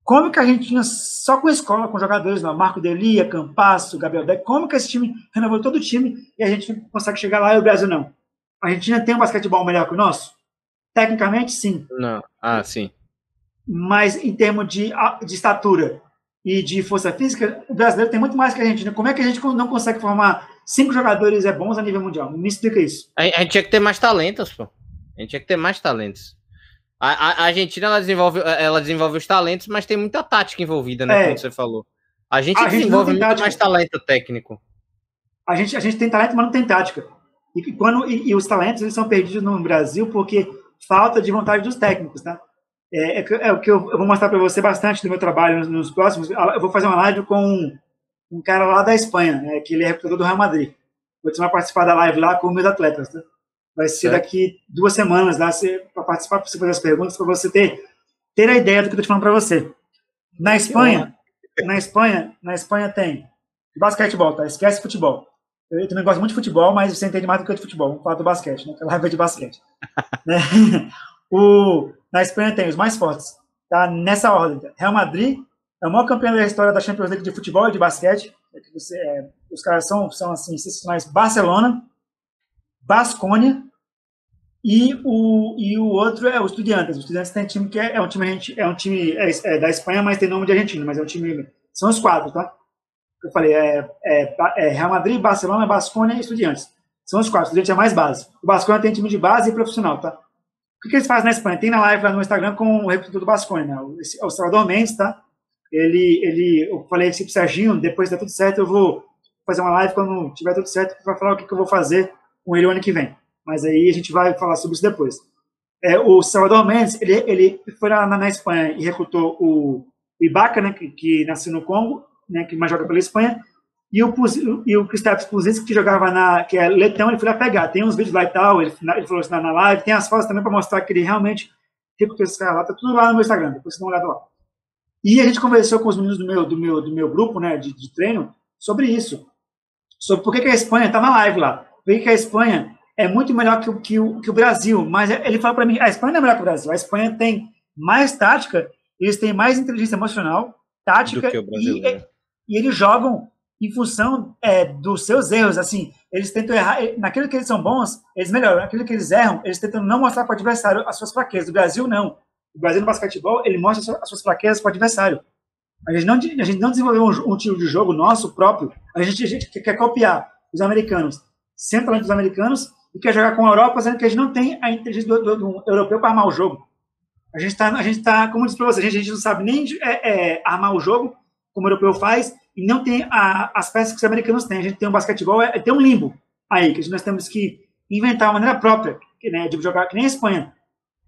B: Como que a gente tinha só com a escola, com jogadores, não? Marco Delia, Campasso, Gabriel Deck, como que esse time renovou todo o time e a gente consegue chegar lá e o Brasil não? A Argentina tem um basquetebol melhor que o nosso? Tecnicamente, sim.
C: Não. Ah, sim.
B: Mas em termos de, de estatura e de força física, o brasileiro tem muito mais que a Argentina. Como é que a gente não consegue formar cinco jogadores é bons a nível mundial? Me explica isso.
C: A, a gente tinha que ter mais talentos, pô. A gente tinha que ter mais talentos. A, a, Argentina ela desenvolve, ela desenvolve os talentos, mas tem muita tática envolvida, né? É. Como você falou. A gente a desenvolve gente muito mais talento técnico.
B: A gente, a gente tem talento, mas não tem tática. E, quando, e, e, os talentos eles são perdidos no Brasil porque falta de vontade dos técnicos, tá? É, é, é o que eu, eu, vou mostrar para você bastante do meu trabalho nos, nos, próximos. Eu vou fazer uma live com um, um cara lá da Espanha, né, que ele é recrutador do Real Madrid. Vou te participar da live lá com meus atletas, tá? Vai ser daqui duas semanas lá para participar, para você fazer as perguntas, para você ter, ter a ideia do que eu estou te falando para você. Na Espanha, na Espanha, na Espanha tem basquetebol, tá? Esquece futebol. Eu também gosto muito de futebol, mas você entende mais do que eu de futebol. Vamos falar do basquete, né? Aquela raiva de basquete. né? o, na Espanha tem os mais fortes. Tá nessa ordem. Real Madrid é o maior campeão da história da Champions League de futebol e de basquete. É você, é, os caras são, são assim, excepcionais. Barcelona, Basconia e o, e o outro é o Estudiantes. O Estudiantes tem um time que é, é um time, é um time é, é da Espanha, mas tem nome de argentino, mas é um time. São os quatro, tá? eu falei, é, é, é Real Madrid, Barcelona, Basconia e Estudiantes. São os quatro. Estudiantes é mais base. O Basconia tem time de base e profissional, tá? O que, que eles fazem na Espanha? Tem na live lá no Instagram com o recrutador do Basconia, né? o, o Salvador Mendes, tá? Ele, ele, eu falei assim pro Serginho, depois dá tudo certo, eu vou fazer uma live quando tiver tudo certo, para falar o que, que eu vou fazer com ele o ano que vem. Mas aí a gente vai falar sobre isso depois. É, o Salvador Mendes, ele, ele foi na, na Espanha e recrutou o Ibaka, né, que, que nasceu no Congo, né, que mais joga pela Espanha, e o, e o Kristaps Puzinski, que jogava na, que é letão, ele foi lá pegar. Tem uns vídeos lá e tal, ele, ele falou assim na live, tem as fotos também para mostrar que ele realmente recrutou esse cara lá, tá tudo lá no meu Instagram, depois você dá uma olhada lá. E a gente conversou com os meninos do meu, do meu, do meu grupo, né, de, de treino, sobre isso. Sobre por que, que a Espanha, tá na live lá, por que, a Espanha é muito melhor que, que, o, que o Brasil, mas ele falou para mim, a Espanha não é melhor que o Brasil, a Espanha tem mais tática, eles têm mais inteligência emocional, tática e, né? e eles jogam em função é, dos seus erros. Assim, eles tentam errar, naquilo que eles são bons, eles melhoram. Naquilo que eles erram, eles tentam não mostrar para o adversário as suas fraquezas. O Brasil, não. O Brasil no basquetebol, ele mostra as suas fraquezas para o adversário. A gente, não, a gente não desenvolveu um, um tipo de jogo nosso próprio. A gente, a gente quer copiar os americanos, sempre dos americanos, e quer jogar com a Europa, sendo que a gente não tem a inteligência do, do, do europeu para armar o jogo. A gente está, a gente tá, como eu disse para vocês, a gente, a gente não sabe nem é, é, armar o jogo, como o europeu faz, e não tem a, as peças que os americanos têm. A gente tem um basquetebol, é, tem um limbo aí, que nós temos que inventar uma maneira própria né, de jogar, que nem a Espanha.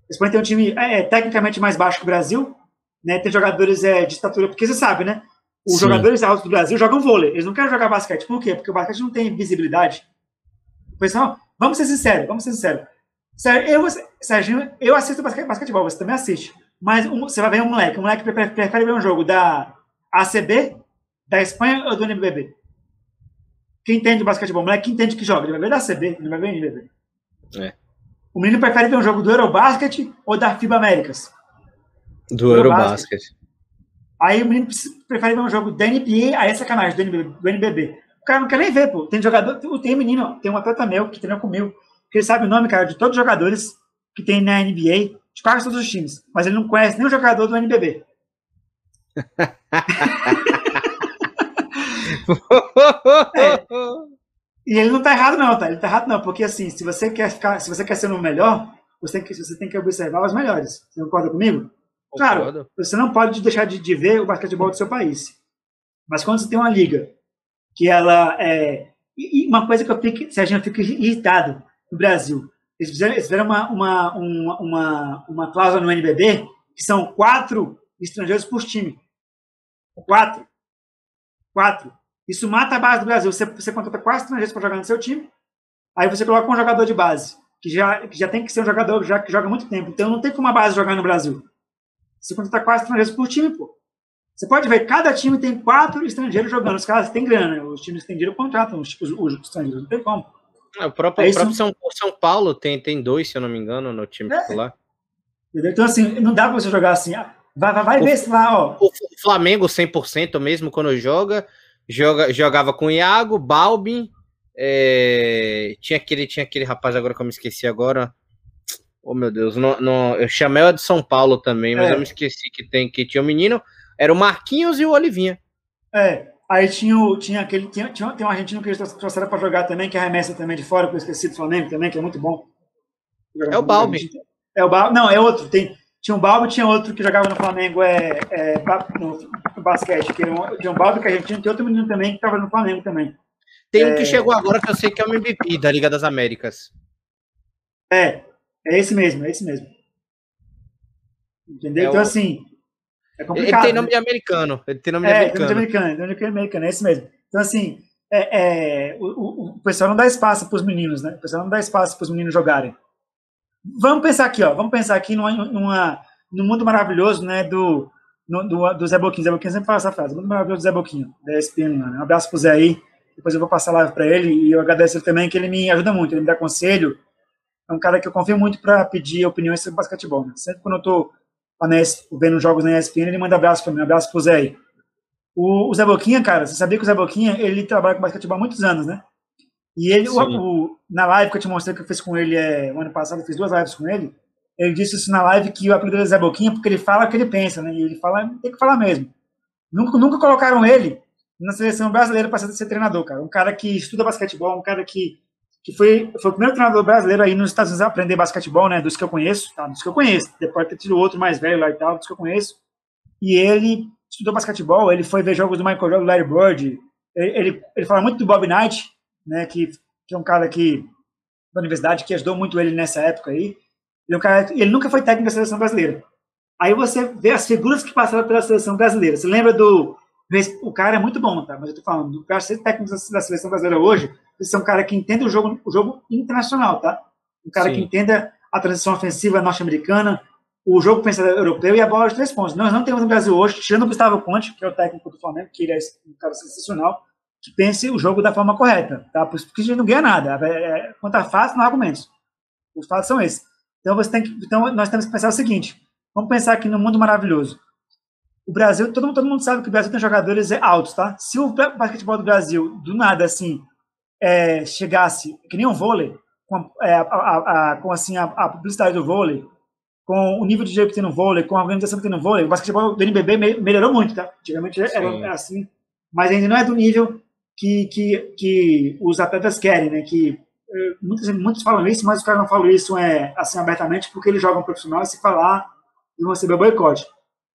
B: A Espanha tem um time é, é, tecnicamente mais baixo que o Brasil, né, tem jogadores é, de estatura, porque você sabe, né? Os Sim. jogadores altos do Brasil jogam vôlei. Eles não querem jogar basquete. Por quê? Porque o basquete não tem visibilidade. Pessoal, vamos ser sinceros, vamos ser sinceros. Eu, Serginho, eu assisto basquetebol, você também assiste. Mas um, você vai ver um moleque, um moleque prefere, prefere ver um jogo da ACB, da Espanha ou do NBB? Quem entende basquetebol, moleque que entende que joga, ele vai ver da ACB, ele vai ver NBB. É. O menino prefere ver um jogo do Eurobasket ou da FIBA Américas?
C: Do Eurobasket.
B: Aí o menino prefere ver um jogo da NBA, aí é sacanagem, do NBB, do NBB. O cara não quer nem ver, pô. Tem jogador, tem menino, tem um atleta meu que treinou comigo, que ele sabe o nome, cara, de todos os jogadores que tem na NBA, de quase todos os times. Mas ele não conhece nenhum jogador do NBB. é. E ele não tá errado, não, tá? Ele tá errado, não, porque assim, se você quer ficar, se você quer ser o melhor, você tem que, você tem que observar os melhores. Você concorda comigo? Claro, você não pode deixar de, de, ver o basquetebol do seu país. Mas quando você tem uma liga que ela é. E uma coisa que eu fico, Sérgio, eu fico irritado no Brasil. Eles fizeram, eles fizeram uma, uma, uma, uma, uma cláusula no NBB que são quatro estrangeiros por time. Quatro. Quatro. Isso mata a base do Brasil. Você, você contrata quatro estrangeiros para jogar no seu time, aí você coloca um jogador de base, que já, que já tem que ser um jogador já, que joga muito tempo. Então não tem como a base jogar no Brasil. Você contrata quatro estrangeiros por time, pô. Você pode ver, cada time tem quatro estrangeiros jogando. Os caras têm grana. Os times têm dinheiro contratam os, os, os estrangeiros. Não tem como.
C: É, o próprio, é próprio São, São, Paulo tem, tem dois, se eu não me engano, no time é. titular.
B: Então, assim, não dá pra você jogar assim. Ah, vai, vai, vai o, ver se lá, ó.
C: O Flamengo 100% mesmo quando joga, joga jogava com Iago, Balbin, é, tinha, aquele, tinha aquele rapaz agora que eu me esqueci agora. Oh, meu Deus, eu chamei o de São Paulo também, mas é. eu me esqueci que, tem, que tinha o um menino. Era o Marquinhos e o Olivinha.
B: É, Aí tinha, tinha aquele. Tinha, tinha, tem um argentino que eles trouxeram para jogar também, que arremessa também de fora, que eu esqueci do Flamengo também, que é muito bom.
C: É o Balbi.
B: É o Balbi. Não, é outro. Tem, tinha um Balbi tinha outro que jogava no Flamengo é, é, no, no basquete. Que um, tinha um Balbi que é argentino, tem outro menino também que estava no Flamengo também.
C: Tem um que é, chegou agora que eu sei que é o MVP da Liga das Américas.
B: É, é esse mesmo, é esse mesmo. Entendeu? É então, o... assim,
C: é complicado. Ele tem nome né? de americano. Ele tem nome de
B: é,
C: americano.
B: Tem nome de americano, nome de americano, é isso mesmo. Então, assim, é, é, o, o, pessoal não dá espaço para os meninos, né? O pessoal não dá espaço para os meninos jogarem. Vamos pensar aqui, ó. Vamos pensar aqui numa, numa, no mundo maravilhoso, né? Do, no, do, do Zé Boquinho. Zé Boquinho sempre fala essa frase. Mundo maravilhoso do Zé Boquinho, da ESPN. Né? Um abraço pro Zé aí. Depois eu vou passar a live para ele e eu agradeço ele também, que ele me ajuda muito, ele me dá conselho. É um cara que eu confio muito para pedir opiniões sobre basquetebol. Né? Sempre quando eu tô vendo jogos na ESPN, ele manda abraço para mim, abraço pro Zé aí. O, o, Zé Boquinha, cara, você sabia que o Zé Boquinha, ele trabalha com basquetebol há muitos anos, né? E ele, o, o, na live que eu te mostrei que eu fiz com ele é, o ano passado, eu fiz duas lives com ele, ele disse isso na live que o apelido dele é Zé Boquinha porque ele fala o que ele pensa, né? E ele fala, tem que falar mesmo. Nunca, nunca colocaram ele na seleção brasileira para ser, ser treinador, cara. Um cara que estuda basquetebol, um cara que que foi, foi o primeiro treinador brasileiro aí nos Estados Unidos a aprender basquetebol, né, dos que eu conheço, tá, dos que eu conheço, depois de ter tido outro mais velho lá e tal, dos que eu conheço, e ele estudou basquetebol, ele foi ver jogos do Michael Jordan, do Larry Bird, ele, ele, ele fala muito do Bob Knight, né, que, que é um cara que, da universidade, que ajudou muito ele nessa época aí, ele, é um cara, ele nunca foi técnico da seleção brasileira. Aí você vê as figuras que passaram pela seleção brasileira, você lembra do, o cara é muito bom, tá, mas eu tô falando, do cara ser técnico da seleção brasileira hoje, precisa ser um cara que entenda o jogo, o jogo internacional, tá? Um cara Sim. que entenda a transição ofensiva norte-americana, o jogo pensador europeu e a bola de três pontos. Nós não temos no Brasil hoje, tirando o Gustavo Conte, que é o técnico do Flamengo, que ele é um cara sensacional, que pense o jogo da forma correta, tá? Porque a gente não ganha nada. É, é, quanto a fatos, não há argumentos. Os fatos são esses. Então, você tem que, então, nós temos que pensar o seguinte: vamos pensar aqui no mundo maravilhoso. O Brasil, todo, todo mundo sabe que o Brasil tem jogadores altos, tá? Se o basquetebol do Brasil, do nada, assim, é, chegasse, que nem um vôlei, com, é, a, a, a, com assim, a, publicidade do vôlei, com o nível de jeito que tem no vôlei, com a organização que tem no vôlei, o basquetebol do NBB melhorou muito, tá? Antigamente era, era, assim, mas ainda não é do nível que, que, que os atletas querem, né? Que é, muitos, muitos falam isso, mas os caras não falam isso é, assim abertamente porque eles jogam profissional e se falar vão receber boicote.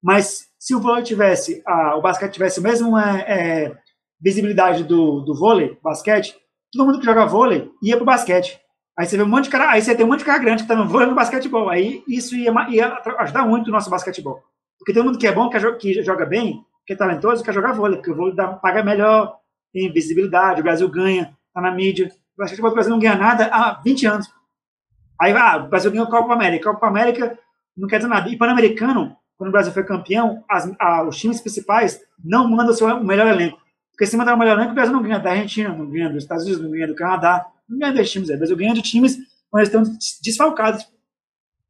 B: Mas se o vôlei tivesse, a, o basquete tivesse a mesma é, é, visibilidade do, do vôlei, basquete, todo mundo que joga vôlei ia pro basquete. Aí você vê um monte de cara, aí você tem um monte de cara grande que tá no vôlei no basquetebol. Aí isso ia, ia ajudar muito o nosso basquetebol. Porque todo mundo que é bom, que joga bem, que é talentoso, quer jogar vôlei, porque o vôlei dá, paga melhor, tem visibilidade, o Brasil ganha, tá na mídia. O basquetebol do Brasil não ganha nada há 20 anos. Aí, ah, o Brasil ganhou a Copa América. A Copa América não quer dizer nada. E Pan-Americano, quando o Brasil foi campeão, as, a, os times principais não mandam o seu melhor elenco. Porque se mandar o melhor elenco, o Brasil não ganha da Argentina, não ganha dos Estados Unidos, não ganha do Canadá, não ganha desses times. O Brasil ganha de times quando eles estão desfalcados.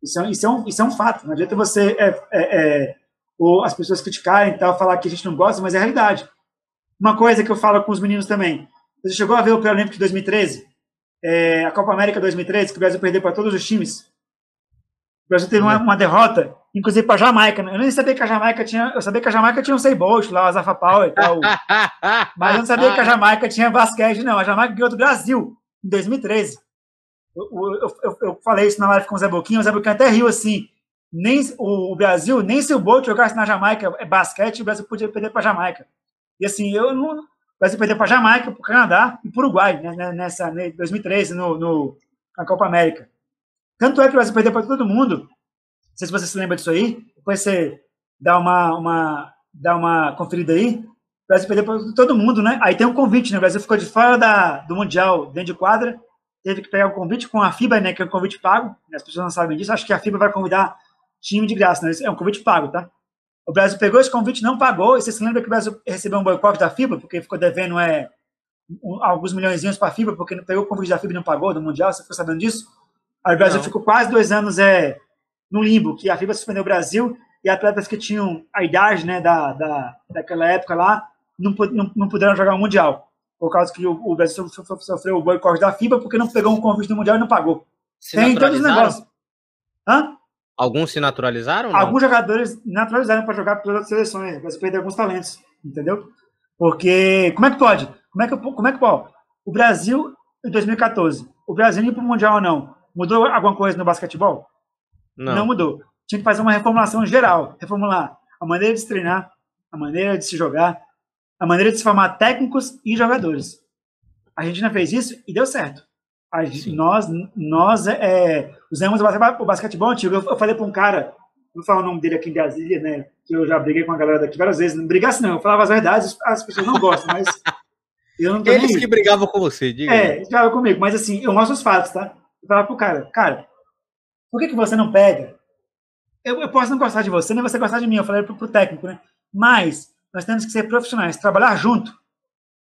B: Isso é, isso é, um, isso é um fato. Não adianta você, é, é, é, ou as pessoas criticarem e tal, falar que a gente não gosta, mas é a realidade. Uma coisa que eu falo com os meninos também. Você chegou a ver o Pré-Olímpico de 2013? É, a Copa América 2013, que o Brasil perdeu para todos os times? O Brasil teve uma, uma derrota, inclusive para a Jamaica. Né? Eu nem sabia que a Jamaica tinha. Eu sabia que a Jamaica tinha um Sei Bolt lá, o Zafa Power e tal. mas eu não sabia que a Jamaica tinha basquete, não. A Jamaica ganhou do Brasil em 2013. Eu, eu, eu, eu, falei isso na live com o Zé Boquinha, o Zé Boquinha até riu assim. Nem, o, o Brasil, nem se o Bolt jogasse na Jamaica é basquete, o Brasil podia perder para a Jamaica. E assim, eu não. O Brasil perdeu para a Jamaica, para o Canadá e para o Uruguai, né, né nessa, né, 2013, no, no, na Copa América. Tanto é que o Brasil perdeu para todo mundo. Não sei se você se lembra disso aí. Depois você dá uma, uma, dá uma conferida aí. O Brasil perdeu para todo mundo, né? Aí tem um convite, né? O Brasil ficou de fora da, do Mundial dentro de quadra teve que pegar o convite com a FIBA, né, que é um convite pago, as pessoas não sabem disso, acho que a FIBA vai convidar time de graça, né, é um convite pago, tá? O Brasil pegou esse convite, não pagou, e você se lembra que o Brasil recebeu um boicote da FIBA, porque ficou devendo é, um, alguns milhões para a FIBA, porque pegou o convite da FIBA e não pagou, do Mundial, você ficou sabendo disso? Aí o Brasil não. ficou quase dois anos é, no limbo, que a FIBA suspendeu o Brasil, e atletas que tinham a idade né, da, da, daquela época lá, não, não, não puderam jogar o Mundial por causa que o, o Brasil sofreu o boicote da FIBA porque não pegou um convite do Mundial e não pagou.
C: Se Tem todos os negócios. Hã? Alguns se naturalizaram?
B: Alguns jogadores naturalizaram para jogar pelas outras seleções. Você perdeu alguns talentos, entendeu? Porque como é que pode? Como é que, como é que pode? O Brasil, em 2014, o Brasil ir para o Mundial ou não? Mudou alguma coisa no basquetebol? Não. não mudou. Tinha que fazer uma reformulação geral. Reformular a maneira de se treinar, a maneira de se jogar, a maneira de se formar técnicos e jogadores. A Argentina fez isso e deu certo. Gente, nós nós é, usamos o basquetebol antigo. Eu, eu falei para um cara, vou falar o nome dele aqui em Brasília, né? Que eu já briguei com a galera daqui várias vezes. Não brigasse, não. Eu falava as verdades, as pessoas não gostam, mas.
C: Eu não Eles que brigavam com você, diga.
B: É, brigavam comigo, mas assim, eu mostro os fatos, tá? Eu falava pro cara, cara, por que, que você não pega? Eu, eu posso não gostar de você, nem você gostar de mim. Eu falei pro, pro técnico, né? Mas nós temos que ser profissionais, trabalhar junto.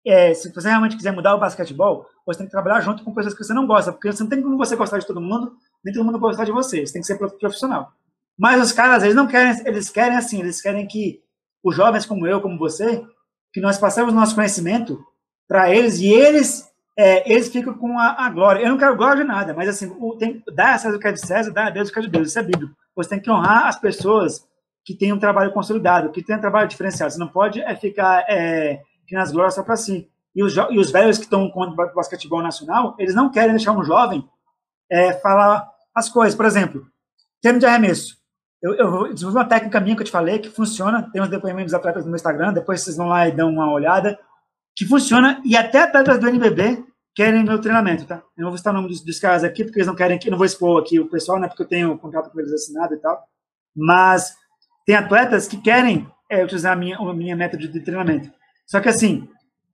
B: É, se você realmente quiser mudar o basquetebol, você tem que trabalhar junto com pessoas que você não gosta, porque você não tem como você gostar de todo mundo, nem todo mundo gostar de você. Você tem que ser profissional. Mas os caras, eles não querem, eles querem assim, eles querem que os jovens como eu, como você, que nós passemos nosso conhecimento para eles e eles é, eles ficam com a, a, glória. Eu não quero glória de nada, mas assim, o, tem, dá a César o que é de César, dá a Deus o que é de Deus. Isso é bíblico. Você tem que honrar as pessoas que tem um trabalho consolidado, que tem um trabalho diferenciado. Você não pode é, ficar é, nas glórias só para si. E os, e os velhos que estão com o basquetebol nacional, eles não querem deixar um jovem é, falar as coisas. Por exemplo, termo de arremesso. Eu, eu desenvolvi uma técnica minha que eu te falei, que funciona. Tem uns depoimentos dos atletas no meu Instagram, depois vocês vão lá e dão uma olhada. Que funciona, e até atletas do NBB querem meu treinamento, tá? Eu não vou citar o nome dos, dos caras aqui, porque eles não querem que. não vou expor aqui o pessoal, né? Porque eu tenho o contrato com eles assinado e tal. Mas tem atletas que querem é, utilizar a minha, a minha método de treinamento. Só que assim,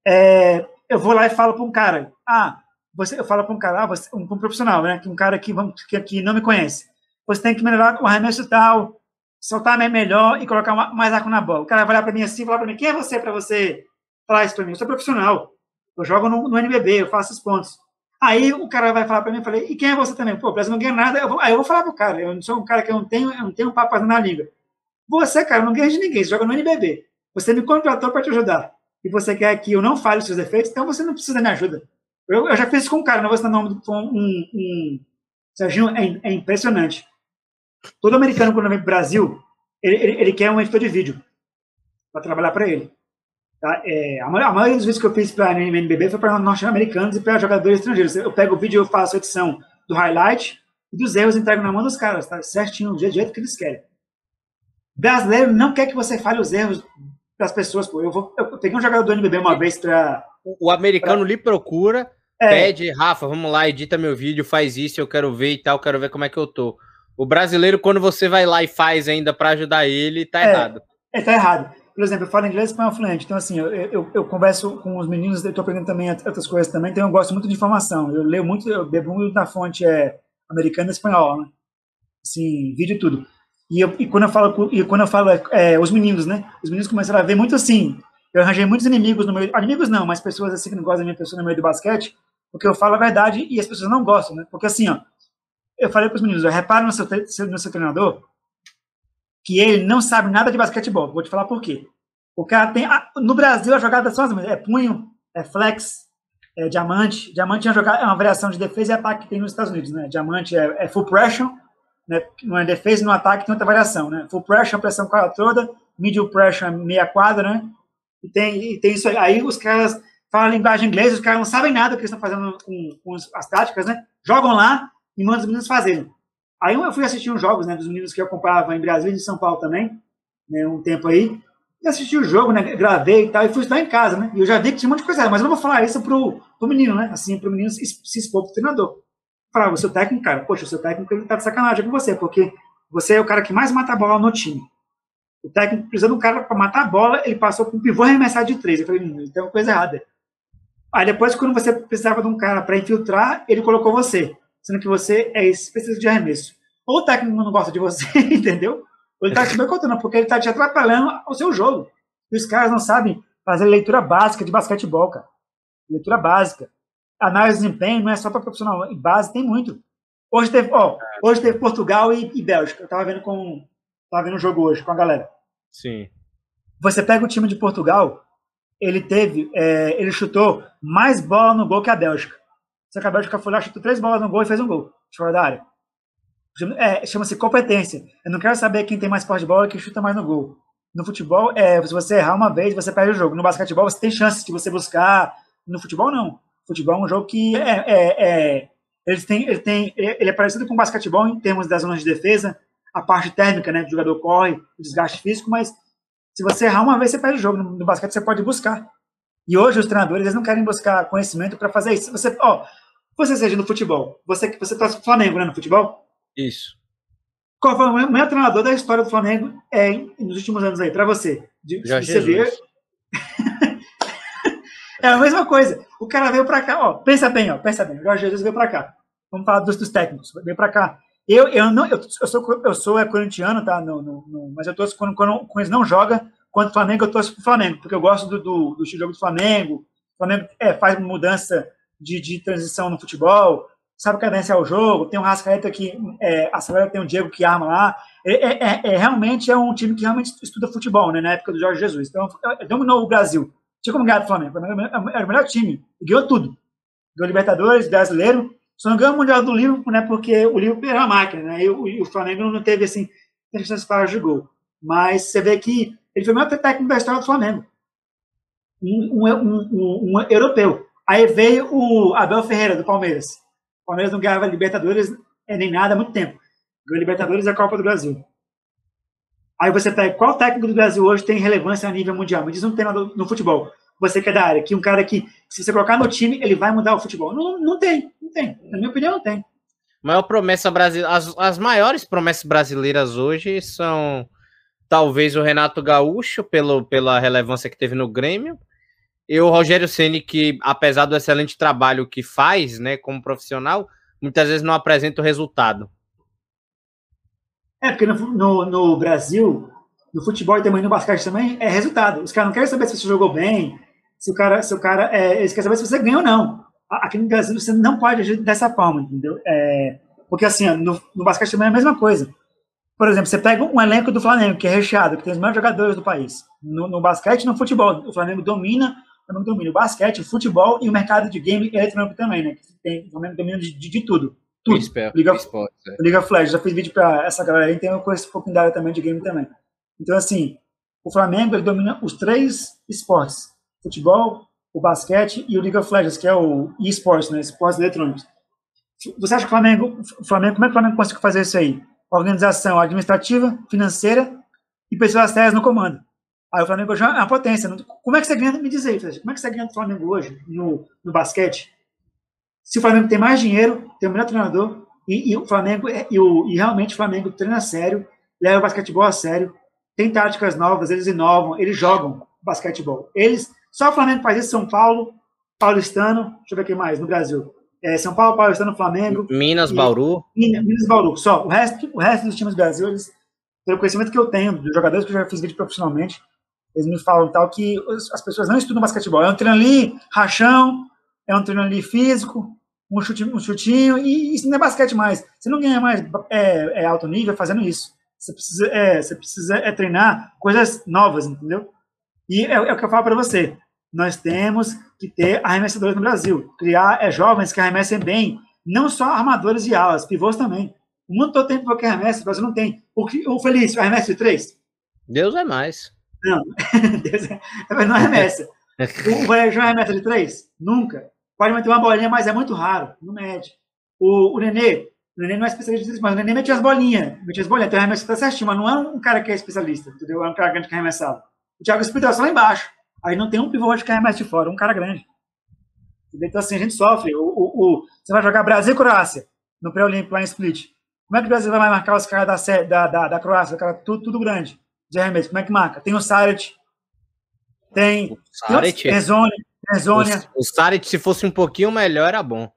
B: é, eu vou lá e falo para um cara, ah, você, eu falo para um cara, ah, você, um, um, profissional, né, um cara que, vamos, que, que não me conhece, você tem que melhorar o arremesso tal, soltar melhor e colocar mais arco na bola. O cara vai olhar para mim assim, falar para mim, quem é você para você falar isso para mim? Eu sou profissional, eu jogo no, no NBB, eu faço os pontos. Aí o cara vai falar para mim, eu falei, e quem é você também? Pô, o Brasil não ganha nada. Eu vou, aí eu vou falar pro cara, eu não sou um cara que eu não tenho, eu não tenho papo na liga. Você, cara, não ganha de ninguém, você joga no NBB. Você me contratou para te ajudar. E você quer que eu não fale os seus defeitos, então você não precisa da minha ajuda. Eu, eu já fiz isso com um cara, não vou citar o nome do um, um, Serginho, é, é, impressionante. Todo americano, quando vem para o Brasil, ele, ele, ele, quer um editor de vídeo para trabalhar para ele. Tá? É, a, maioria, a, maioria, dos vídeos que eu fiz para NBB foi para norte-americanos e para jogadores estrangeiros. Eu pego o vídeo e faço a edição do highlight e dos erros entrego na mão dos caras, tá? certinho, do jeito que eles querem. Brasileiro não quer que você fale os erros das pessoas. Pô. Eu, vou, eu peguei um jogador do NBB uma vez para.
C: O americano pra... lhe procura, é. pede, Rafa, vamos lá, edita meu vídeo, faz isso, eu quero ver e tal, quero ver como é que eu tô. O brasileiro, quando você vai lá e faz ainda para ajudar ele, tá é, errado.
B: É, tá errado. Por exemplo, eu falo inglês e espanhol fluente, então assim, eu, eu, eu converso com os meninos, eu estou aprendendo também outras coisas também, então eu gosto muito de informação, eu leio muito, eu bebo muito na fonte é, americana e espanhola, né? Assim, vídeo e tudo. E, eu, e quando eu falo, e quando eu falo é, os meninos, né? Os meninos começaram a ver muito assim, eu arranjei muitos inimigos no meio, inimigos não, mas pessoas assim que não gostam da minha pessoa no meio do basquete, porque eu falo a verdade e as pessoas não gostam, né? Porque assim, ó, eu falei para os meninos, repara no seu, no seu treinador, que ele não sabe nada de basquetebol. Vou te falar por quê. O cara tem. No Brasil, a jogada são as mesmas. É punho, é flex, é diamante. Diamante é uma, jogada, é uma variação de defesa e ataque que tem nos Estados Unidos. Né? Diamante é, é full pressure, né? não é defesa e no ataque tem outra variação. Né? Full pressure, pressão quadra toda. Medium pressure, meia quadra. Né? E, tem, e tem isso aí. Aí os caras falam linguagem inglesa, os caras não sabem nada do que eles estão fazendo com, com as táticas, né? Jogam lá e mandam os meninos fazerem. Aí eu fui assistir uns jogos, né, dos meninos que eu acompanhava em Brasília e em São Paulo também, né, um tempo aí, e assisti o jogo, né, gravei e tal, e fui estudar em casa, né, e eu já vi que tinha um monte de coisa, mas eu não vou falar isso pro, pro menino, né, assim, pro menino se, se expor pro treinador. Falar, o seu técnico, cara, poxa, o seu técnico, ele tá de sacanagem com você, porque você é o cara que mais mata a bola no time. O técnico precisa de um cara para matar a bola, ele passou com um pivô arremessar de três. Eu falei, hum, tem uma coisa errada. Aí depois, quando você precisava de um cara para infiltrar, ele colocou você sendo que você é especialista de arremesso. Ou o técnico não gosta de você, entendeu? Ou ele está te boicotando, porque ele está te atrapalhando o seu jogo. E os caras não sabem fazer leitura básica de basquetebol, cara. Leitura básica. Análise de desempenho não é só para profissional, em base tem muito. Hoje teve, ó, hoje teve Portugal e, e Bélgica. Eu tava vendo com tava vendo o jogo hoje com a galera.
C: Sim.
B: Você pega o time de Portugal, ele teve, é, ele chutou mais bola no gol que a Bélgica. Acabou de foi lá, chutou três bolas no gol e fez um gol de fora da área. É, Chama-se competência. Eu não quero saber quem tem mais posse de bola e quem chuta mais no gol. No futebol, é, se você errar uma vez, você perde o jogo. No basquetebol, você tem chance de você buscar. No futebol, não. Futebol é um jogo que é, é, é ele, tem, ele, tem, ele é parecido com o basquetebol em termos das zonas de defesa, a parte térmica, né? O jogador corre, o desgaste físico, mas se você errar uma vez, você perde o jogo. No, no basquete, você pode buscar. E hoje os treinadores eles não querem buscar conhecimento para fazer isso. Você, ó, você seja no futebol, você que você pro Flamengo, né, no futebol?
C: Isso.
B: Qual foi o maior treinador da história do Flamengo é, nos últimos anos aí, para você?
C: De, Jorge você ver.
B: é a mesma coisa. O cara veio para cá, ó, pensa bem, ó, pensa bem. O Jorge Jesus veio para cá. Vamos falar dos, dos técnicos. Veio para cá. Eu, eu não, eu, eu sou eu sou é corintiano, tá? No, no, no, mas eu torço quando, quando, quando eles não joga quando o Flamengo, eu torço pro Flamengo, porque eu gosto do, do, do jogo do Flamengo. O Flamengo é, faz mudança de, de transição no futebol, sabe cadenciar o jogo, tem um Rascaeta que é, acelera, tem um Diego que arma lá. É, é, é, é, realmente é um time que realmente estuda futebol, né, na época do Jorge Jesus. Então, é, dominou o Brasil. Tinha como ganhar do Flamengo. Era o melhor time. Ganhou tudo. Ganhou Libertadores, brasileiro. Só não ganhou o Mundial do Liverpool, né, porque o Liverpool era a máquina, né, e o, e o Flamengo não teve, assim, chances claras de gol. Mas você vê que ele foi o maior técnico da história do Flamengo. Um, um, um, um, europeu. Aí veio o Abel Ferreira, do Palmeiras. O Palmeiras não ganhava Libertadores é, nem nada há muito tempo. Ganhou Libertadores e a Copa do Brasil. Aí você pega qual técnico do Brasil hoje tem relevância a nível mundial? Me diz um treinador no futebol. Você que é da área, que um cara que, se você colocar no time, ele vai mudar o futebol. Não, não tem, não tem. Na minha opinião, não tem.
C: Maior promessa brasileira. As, as maiores promessas brasileiras hoje são talvez o Renato Gaúcho, pelo, pela relevância que teve no Grêmio, e o Rogério Ceni que, apesar do excelente trabalho que faz, né, como profissional, muitas vezes não apresenta o resultado.
B: É, porque no, no, no Brasil, no futebol e também no basquete também, é resultado. Os caras não querem saber se você jogou bem, se o cara, se o cara, é, eles querem saber se você ganhou ou não. Aqui no Brasil você não pode agir dessa forma, entendeu? É, porque assim, no, no basquete também é a mesma coisa. Por exemplo, você pega um elenco do Flamengo, que é recheado, que tem os melhores jogadores do país. No, no basquete e no futebol. O Flamengo domina, o Flamengo domina o basquete, o futebol e o mercado de game eletrônico também, né? Tem, o Flamengo domina de, de, de tudo. Tudo. Liga, Esporte, é. Liga Flash, já fiz vídeo para essa galera aí, então eu conheço um pouquinho da área também de game também. Então, assim, o Flamengo ele domina os três esportes: futebol, o basquete e o League of Legends, que é o esportes, né? Esportes eletrônicos. Você acha que o Flamengo, o Flamengo, como é que o Flamengo conseguiu fazer isso aí? organização administrativa, financeira e pessoas sérias no comando. Aí o Flamengo já é uma potência. Como é que você ganha? Me diz aí, como é que você ganha do Flamengo hoje no, no basquete? Se o Flamengo tem mais dinheiro, tem o melhor treinador, e, e o Flamengo, é, e, o, e realmente o Flamengo treina a sério, leva o basquetebol a sério, tem táticas novas, eles inovam, eles jogam basquetebol. Eles, só o Flamengo faz isso, São Paulo, Paulistano, deixa eu ver aqui mais, no Brasil. É, São Paulo, Paulistano, Flamengo.
C: Minas, e, Bauru.
B: Minas, Minas, Bauru, só. O resto, o resto dos times do Brasil, eles, pelo conhecimento que eu tenho dos jogadores que eu já fiz vídeo profissionalmente, eles me falam tal que as pessoas não estudam basquetebol. É um treino ali, rachão, é um treino ali físico, um, chute, um chutinho, e isso não é basquete mais. Você não ganha mais é, é alto nível fazendo isso. Você precisa, é, você precisa é, treinar coisas novas, entendeu? E é, é o que eu falo para você. Nós temos que ter arremessadores no Brasil. Criar é, jovens que arremessem bem, não só armadores e alas, pivôs também. O mundo todo tem pivô que arremessa, o Brasil não tem. O, o Felício, arremessa de três?
C: Deus é mais.
B: Não, Deus é, não arremessa. O Varejão arremessa de três? Nunca. Pode manter uma bolinha, mas é muito raro, não mede. O, o Nenê, o Nenê não é especialista nisso, mas o Nenê metia as bolinhas, metia as bolinhas, então arremessa tá certinho, mas não é um cara que é especialista, entendeu? É um cara grande que arremessava. O Thiago Espírito é lá embaixo. Aí não tem um pivô que arremessa de fora, um cara grande. Entendeu? Então assim, a gente sofre. O, o, o você vai jogar Brasil e Croácia no pré-olímpico lá em Split. Como é que o Brasil vai marcar os caras da, da, da, da Croácia, cara, tudo, tudo grande, de? Como é que marca? Tem o Saret, tem,
C: Saret,
B: tem Zônia.
C: O, o Sarit, se fosse um pouquinho melhor, era bom.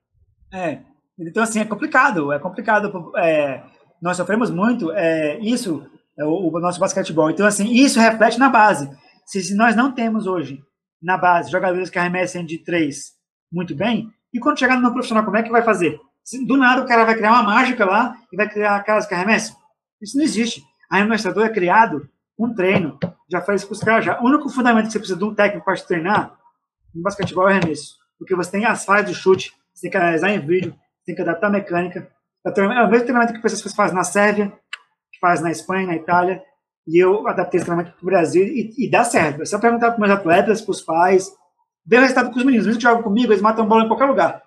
B: É. Então, assim, é complicado. É complicado. É, nós sofremos muito é, isso, é, o, o, nosso basquetebol. Então, assim, isso reflete na base. Se, se, nós não temos hoje, na base, jogadores que arremessem de três muito bem, e quando chegar no profissional, como é que vai fazer? Do nada o cara vai criar uma mágica lá e vai criar aquelas que arremessam? Isso não existe. A arremessador é criado um treino. Já faz isso com os caras já. O único fundamento que você precisa de um técnico para te treinar no basquetebol é arremesso. Porque você tem as falhas de chute, você tem que analisar em vídeo, tem que adaptar a mecânica. É o mesmo treinamento que pessoas fazem na Sérvia, que faz na Espanha, na Itália, e eu adaptei esse treinamento para o Brasil e, e, dá certo. É só perguntar para meus atletas, para os pais, ver o resultado com os meninos. Os meninos que jogam comigo, eles matam bola em qualquer lugar.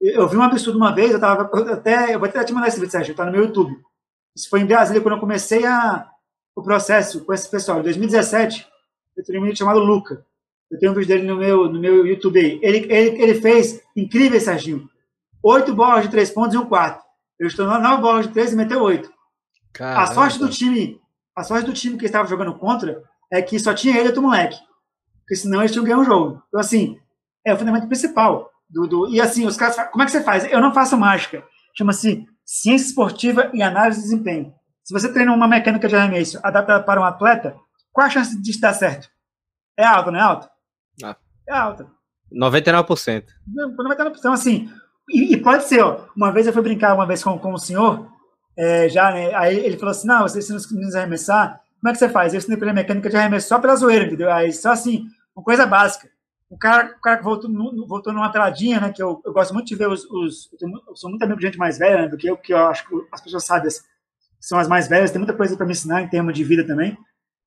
B: Eu, eu vi um absurdo uma vez, eu tava eu até, eu vou até te mandar esse vídeo, Sérgio, tá no meu YouTube. Isso foi em Brasília, quando eu comecei a, o processo com esse pessoal. Em 2017, eu tenho um menino chamado Luca. Eu tenho um vídeo dele no meu, no meu YouTube aí. Ele, ele, ele fez incrível, Serginho. Oito bolas de três pontos e um quarto. Ele estou nove bolas de três e meteu oito. A sorte do time, a sorte do time que estava jogando contra é que só tinha ele e outro moleque. Porque senão eles tinham ganho o jogo. Então, assim, é o fundamento principal. Do, do, e assim, os caras, como é que você faz? Eu não faço mágica. Chama-se ciência esportiva e análise de desempenho. Se você treina uma mecânica de arremesso adaptada para um atleta, qual a chance de dar certo? É alta, não é alta?
C: Ah.
B: É alta.
C: 99%.
B: Não, 99%. Então, assim, e, e, pode ser, ó, uma vez eu fui brincar uma vez com, com o senhor, é, já, né, aí ele falou assim, não, você ensina os meninos a arremessar, como é que você faz? Eu ensinei pra ele mecânica de arremesso só pela zoeira, entendeu? Aí, só assim, uma coisa básica. O cara, o cara que voltou, voltou numa peladinha, né, que eu, eu gosto muito de ver os, os eu, tenho, eu, sou muito amigo de gente mais velha, né, do que eu, que eu acho que as pessoas sabem, são as mais velhas, tem muita coisa para me ensinar em termos de vida também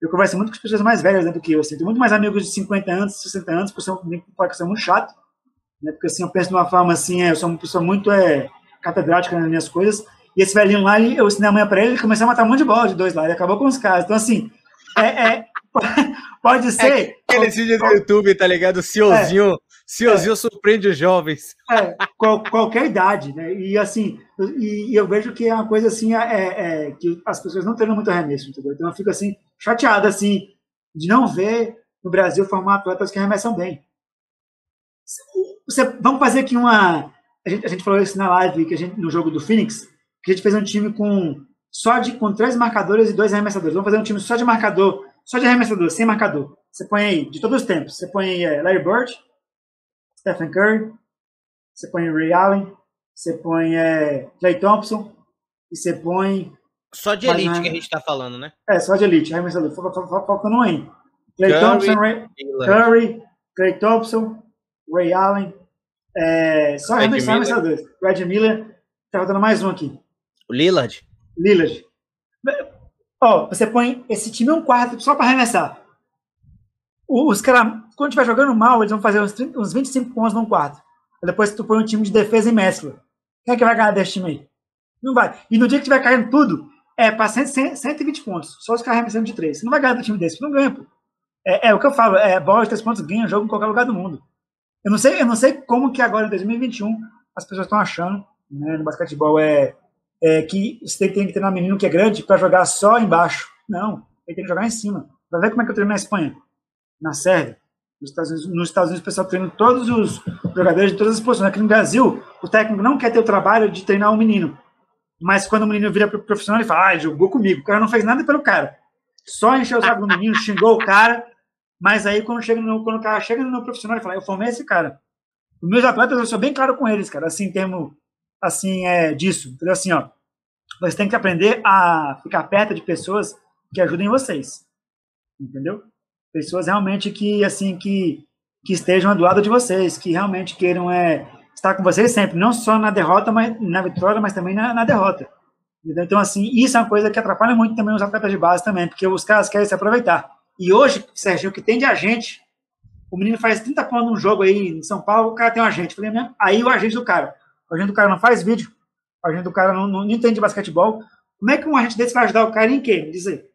B: eu converso muito com as pessoas mais velhas né, do que eu. Assim. Tenho muito mais amigos de 50 anos, 60 anos, porque porque eu sou muito chato. Né, porque assim, eu penso de uma forma assim, é, eu sou uma pessoa muito é, catedrática nas minhas coisas. E esse velhinho lá, eu ensinei amanhã para ele, ele começou a matar um monte de bola de dois lá, ele acabou com os caras. Então, assim, é, é pode é ser.
C: É aquele vídeo do YouTube, tá ligado? O senhorzinho, é, senhorzinho é, surpreende os jovens.
B: É, qual, qualquer idade, né? E assim, e, e, eu vejo que é uma coisa assim, é, é, que as pessoas não treinam muito arremesso, entendeu? Então eu fico assim, chateado, assim, de não ver no Brasil formar atletas que arremessam bem. Você, vamos fazer aqui uma. A gente, a gente falou isso na live que a gente, no jogo do Phoenix, que a gente fez um time com só de com três marcadores e dois arremessadores. Vamos fazer um time só de marcador, só de arremessador, sem marcador. Você põe aí, de todos os tempos, você põe aí é, Larry Bird, Stephen Curry, você põe Ray Allen, você põe é, Clay Thompson, e você põe
C: só de elite Mas, que a gente tá falando, né?
B: É, só de elite, arremessador. Faltando um aí. Clay Curry, Thompson, Ray, Curry, Clay Thompson, Ray Allen. É, só arremessadores. Red Miller. Tá faltando mais um aqui.
C: O Lillard.
B: Lillard. Ó, oh, você põe esse time um quarto só para arremessar. Os caras, quando estiver jogando mal, eles vão fazer uns, 30, uns 25 pontos num quarto. Depois tu põe um time de defesa e mescla. Quem é que vai ganhar desse time aí? Não vai. E no dia que tiver caindo tudo, é para 120 pontos. Só os caras de três. Você não vai ganhar do time desse, não ganha, pô. É, é, o que eu falo, é bola de três pontos ganha jogo em qualquer lugar do mundo. Eu não sei, eu não sei como que agora em 2021 as pessoas estão achando, né, no basquetebol é, é que você tem, tem que ter um menino que é grande para jogar só embaixo. Não, ele tem que jogar em cima. Vai ver como é que eu treino na Espanha, na Sérvia, nos Estados Unidos, nos Estados Unidos o pessoal treina todos os jogadores de todas as posições. Aqui no Brasil, o técnico não quer ter o trabalho de treinar um menino. Mas quando o menino vira profissional, ele fala, ah, jogou comigo. O cara não fez nada pelo cara. Só encheu o saco do menino, xingou o cara. Mas aí, quando, chega no, quando o cara chega no profissional, ele fala, eu formei esse cara. Os meus atletas, eu sou bem claro com eles, cara, assim, em termos, assim, é, disso. Então, assim, ó, você tem que aprender a ficar perto de pessoas que ajudem vocês. Entendeu? Pessoas realmente que, assim, que, que estejam do lado de vocês, que realmente queiram é, estar com vocês sempre, não só na derrota, mas na vitória, mas também na, na derrota. Então, assim, isso é uma coisa que atrapalha muito também os atletas de base também, porque os caras querem se aproveitar. E hoje, Sérgio, o que tem de agente, o menino faz 30 pontos num jogo aí em São Paulo, o cara tem um agente. Falei, aí o agente do cara, o agente do cara não faz vídeo, o agente do cara não, não, não entende de basquetebol. Como é que um agente desse vai ajudar o cara em quê? Dizer.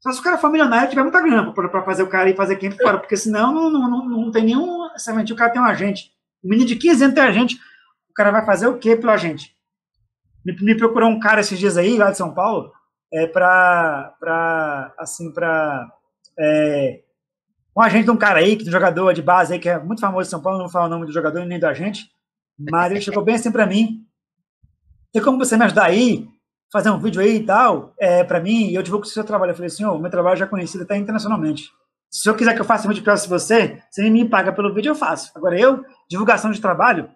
B: Só se o cara for milionário tiver muita grana para fazer o cara ir fazer camp fora, porque senão não, não, não, não tem nenhum. O cara tem um agente. O menino de 15 anos tem agente. O cara vai fazer o quê pelo agente? Me, me procurou um cara esses dias aí, lá de São Paulo, é, para. Pra, assim, para. É, um agente de um cara aí, que um jogador de base aí, que é muito famoso em São Paulo, não vou falar o nome do jogador nem do agente, mas ele chegou bem assim para mim. Tem como você me ajudar aí? Fazer um vídeo aí e tal, é, para mim, e eu divulgo o seu trabalho. Eu falei assim, oh, meu trabalho já é conhecido até internacionalmente. Se eu quiser que eu faça um vídeo para você, você me paga pelo vídeo, eu faço. Agora, eu, divulgação de trabalho,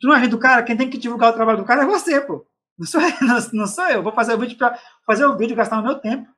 B: tu não é do cara, quem tem que divulgar o trabalho do cara é você, pô. Não sou, não, não sou eu. Vou fazer o vídeo para fazer o vídeo, gastar o meu tempo,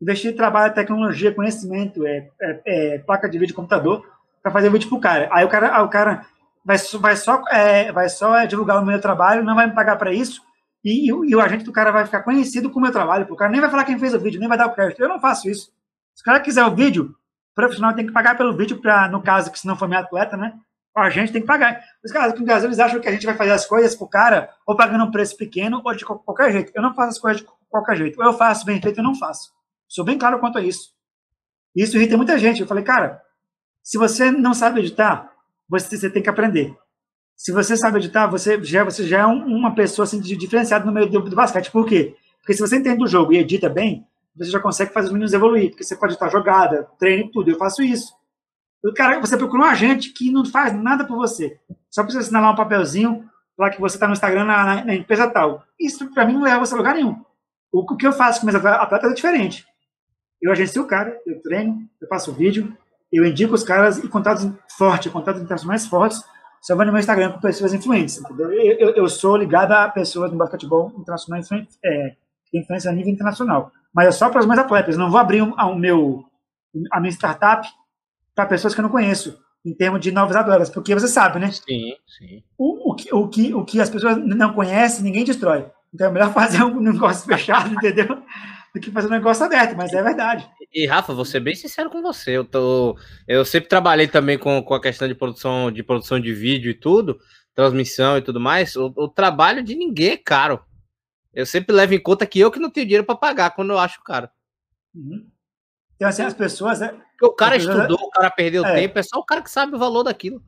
B: investir em trabalho, tecnologia, conhecimento, é, é, é placa de vídeo, computador, para fazer o vídeo pro cara. Aí o cara, aí o cara vai, vai só, é, vai só divulgar o meu trabalho, não vai me pagar para isso, e, e, e, o agente do cara vai ficar conhecido com o meu trabalho. O cara nem vai falar quem fez o vídeo, nem vai dar o crédito. Eu não faço isso. Se o cara quiser o vídeo, o profissional tem que pagar pelo vídeo, para no caso, que se não for meu atleta, né? O agente tem que pagar. Os caras no Brasil, eles acham que a gente vai fazer as coisas pro cara ou pagando um preço pequeno ou de qualquer jeito. Eu não faço as coisas de qualquer jeito. Ou eu faço bem feito, eu não faço. Sou bem claro quanto a isso. Isso irrita muita gente. Eu falei, cara, se você não sabe editar, você, você tem que aprender se você sabe editar, você já, você já é um, uma pessoa assim, diferenciada no meio do, do, basquete. Por quê? Porque se você entende do jogo e edita bem, você já consegue fazer os meninos evoluir, porque você pode editar jogada, treino tudo. Eu faço isso. O cara, você procura um agente que não faz nada por você. Só precisa assinalar um papelzinho lá que você está no Instagram na, na, na, empresa tal. Isso, para mim, não leva você a lugar nenhum. O, o que eu faço com meus atletas é diferente. Eu agencio o cara, eu treino, eu faço vídeo, eu indico os caras e contatos fortes, contatos internacionais fortes, só vai no meu Instagram com pessoas influentes, entendeu? Eu, eu, eu sou ligado a pessoas no basquetebol internacional, é, influência a nível internacional. Mas é só para os meus atletas. Eu não vou abrir um, um meu, a minha startup para pessoas que eu não conheço, em termos de novos atletas, porque você sabe, né?
C: Sim, sim.
B: O, o, que, o, que, o que as pessoas não conhecem, ninguém destrói. Então é melhor fazer um negócio fechado, entendeu? do que fazer um negócio aberto, mas é verdade.
C: E, Rafa, vou ser bem sincero com você. Eu, tô, eu sempre trabalhei também com, com a questão de produção, de produção de vídeo e tudo, transmissão e tudo mais. O, o trabalho de ninguém é caro. Eu sempre levo em conta que eu que não tenho dinheiro para pagar quando eu acho caro.
B: Uhum. Então, assim, as pessoas. Né,
C: o cara estudou, o cara perdeu é. tempo, é só o cara que sabe o valor daquilo.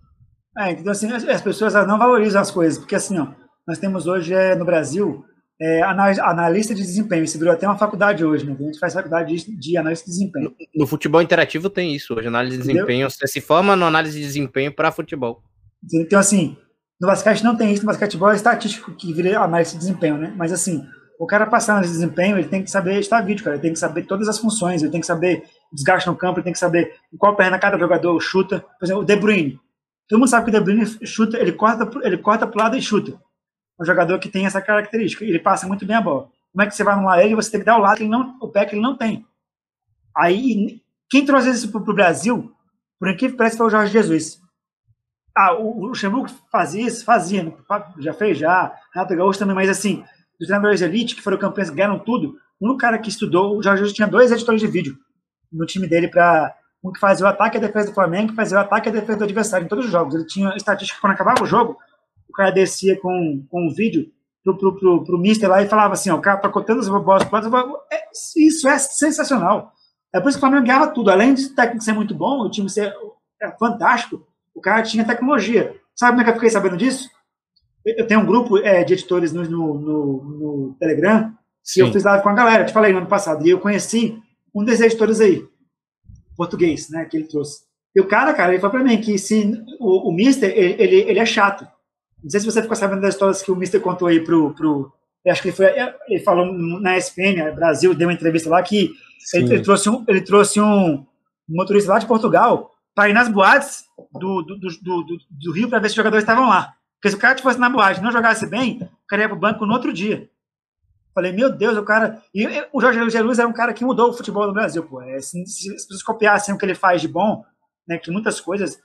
B: É, então, assim, as, pessoas não valorizam as coisas, porque assim, ó, nós temos hoje é, no Brasil é, analista de desempenho. Isso virou até uma faculdade hoje, né? A gente faz faculdade de, de análise de desempenho.
C: No, no, futebol interativo tem isso hoje, análise de Entendeu? desempenho. Você se forma no análise de desempenho para futebol.
B: Então, assim, no basquete não tem isso, no basquetebol é estatístico que vira análise de desempenho, né? Mas, assim, o cara passar análise de desempenho, ele tem que saber estar vídeo, cara. Ele tem que saber todas as funções, ele tem que saber desgaste no campo, ele tem que saber qual perna cada jogador chuta. Por exemplo, o De Bruyne. Todo mundo sabe que o De Bruyne chuta, ele corta, ele corta pro lado e chuta um jogador que tem essa característica. Ele passa muito bem a bola. Como é que você vai anular ele? Você tem que dar o lado que ele não, o pé que ele não tem. Aí, quem trouxe isso para o Brasil, por incrível que pareça, foi o Jorge Jesus. Ah, o Luxemburgo fazia isso? Fazia. Né? Já fez, já. Renato Gaúcho também, mas assim, os treinadores de elite, que foram campeões, ganharam tudo. Um cara que estudou, o Jorge Jesus tinha dois editores de vídeo no time dele para um que fazia o ataque e a defesa do Flamengo, que fazia o ataque e a defesa do adversário em todos os jogos. Ele tinha estatística quando acabava o jogo, o cara descia com, com um vídeo pro, pro, pro, pro mister lá e falava assim, ó, o cara tá contando as bolas, é, isso é sensacional. É por isso que o Flamengo ganhava tudo. Além de técnico ser muito bom, o time ser é fantástico, o cara tinha tecnologia. Sabe como é que eu fiquei sabendo disso? Eu tenho um grupo é, de editores no, no, no, no, Telegram, Sim. E eu fiz live com a galera, te falei no ano passado. E eu conheci um desses editores aí, português, né, que ele trouxe. E o cara, cara, ele falou pra mim que se o, o Mister, ele, ele, ele, é chato. Não sei se você ficou sabendo das histórias que o Mister contou aí pro, pro acho que ele foi, ele falou na ESPN, Brasil, deu uma entrevista lá que ele, ele, trouxe um, ele trouxe um motorista lá de Portugal para ir nas boates do, do, do, do, do Rio para ver se os jogadores estavam lá. Porque se o cara fosse na boate e não jogasse bem, o cara ia pro banco no outro dia. Falei, meu Deus, o cara. E o Jorge Jesus era um cara que mudou o futebol no Brasil, pô. É, se, se as pessoas copiassem o que ele faz de bom, né, que muitas coisas,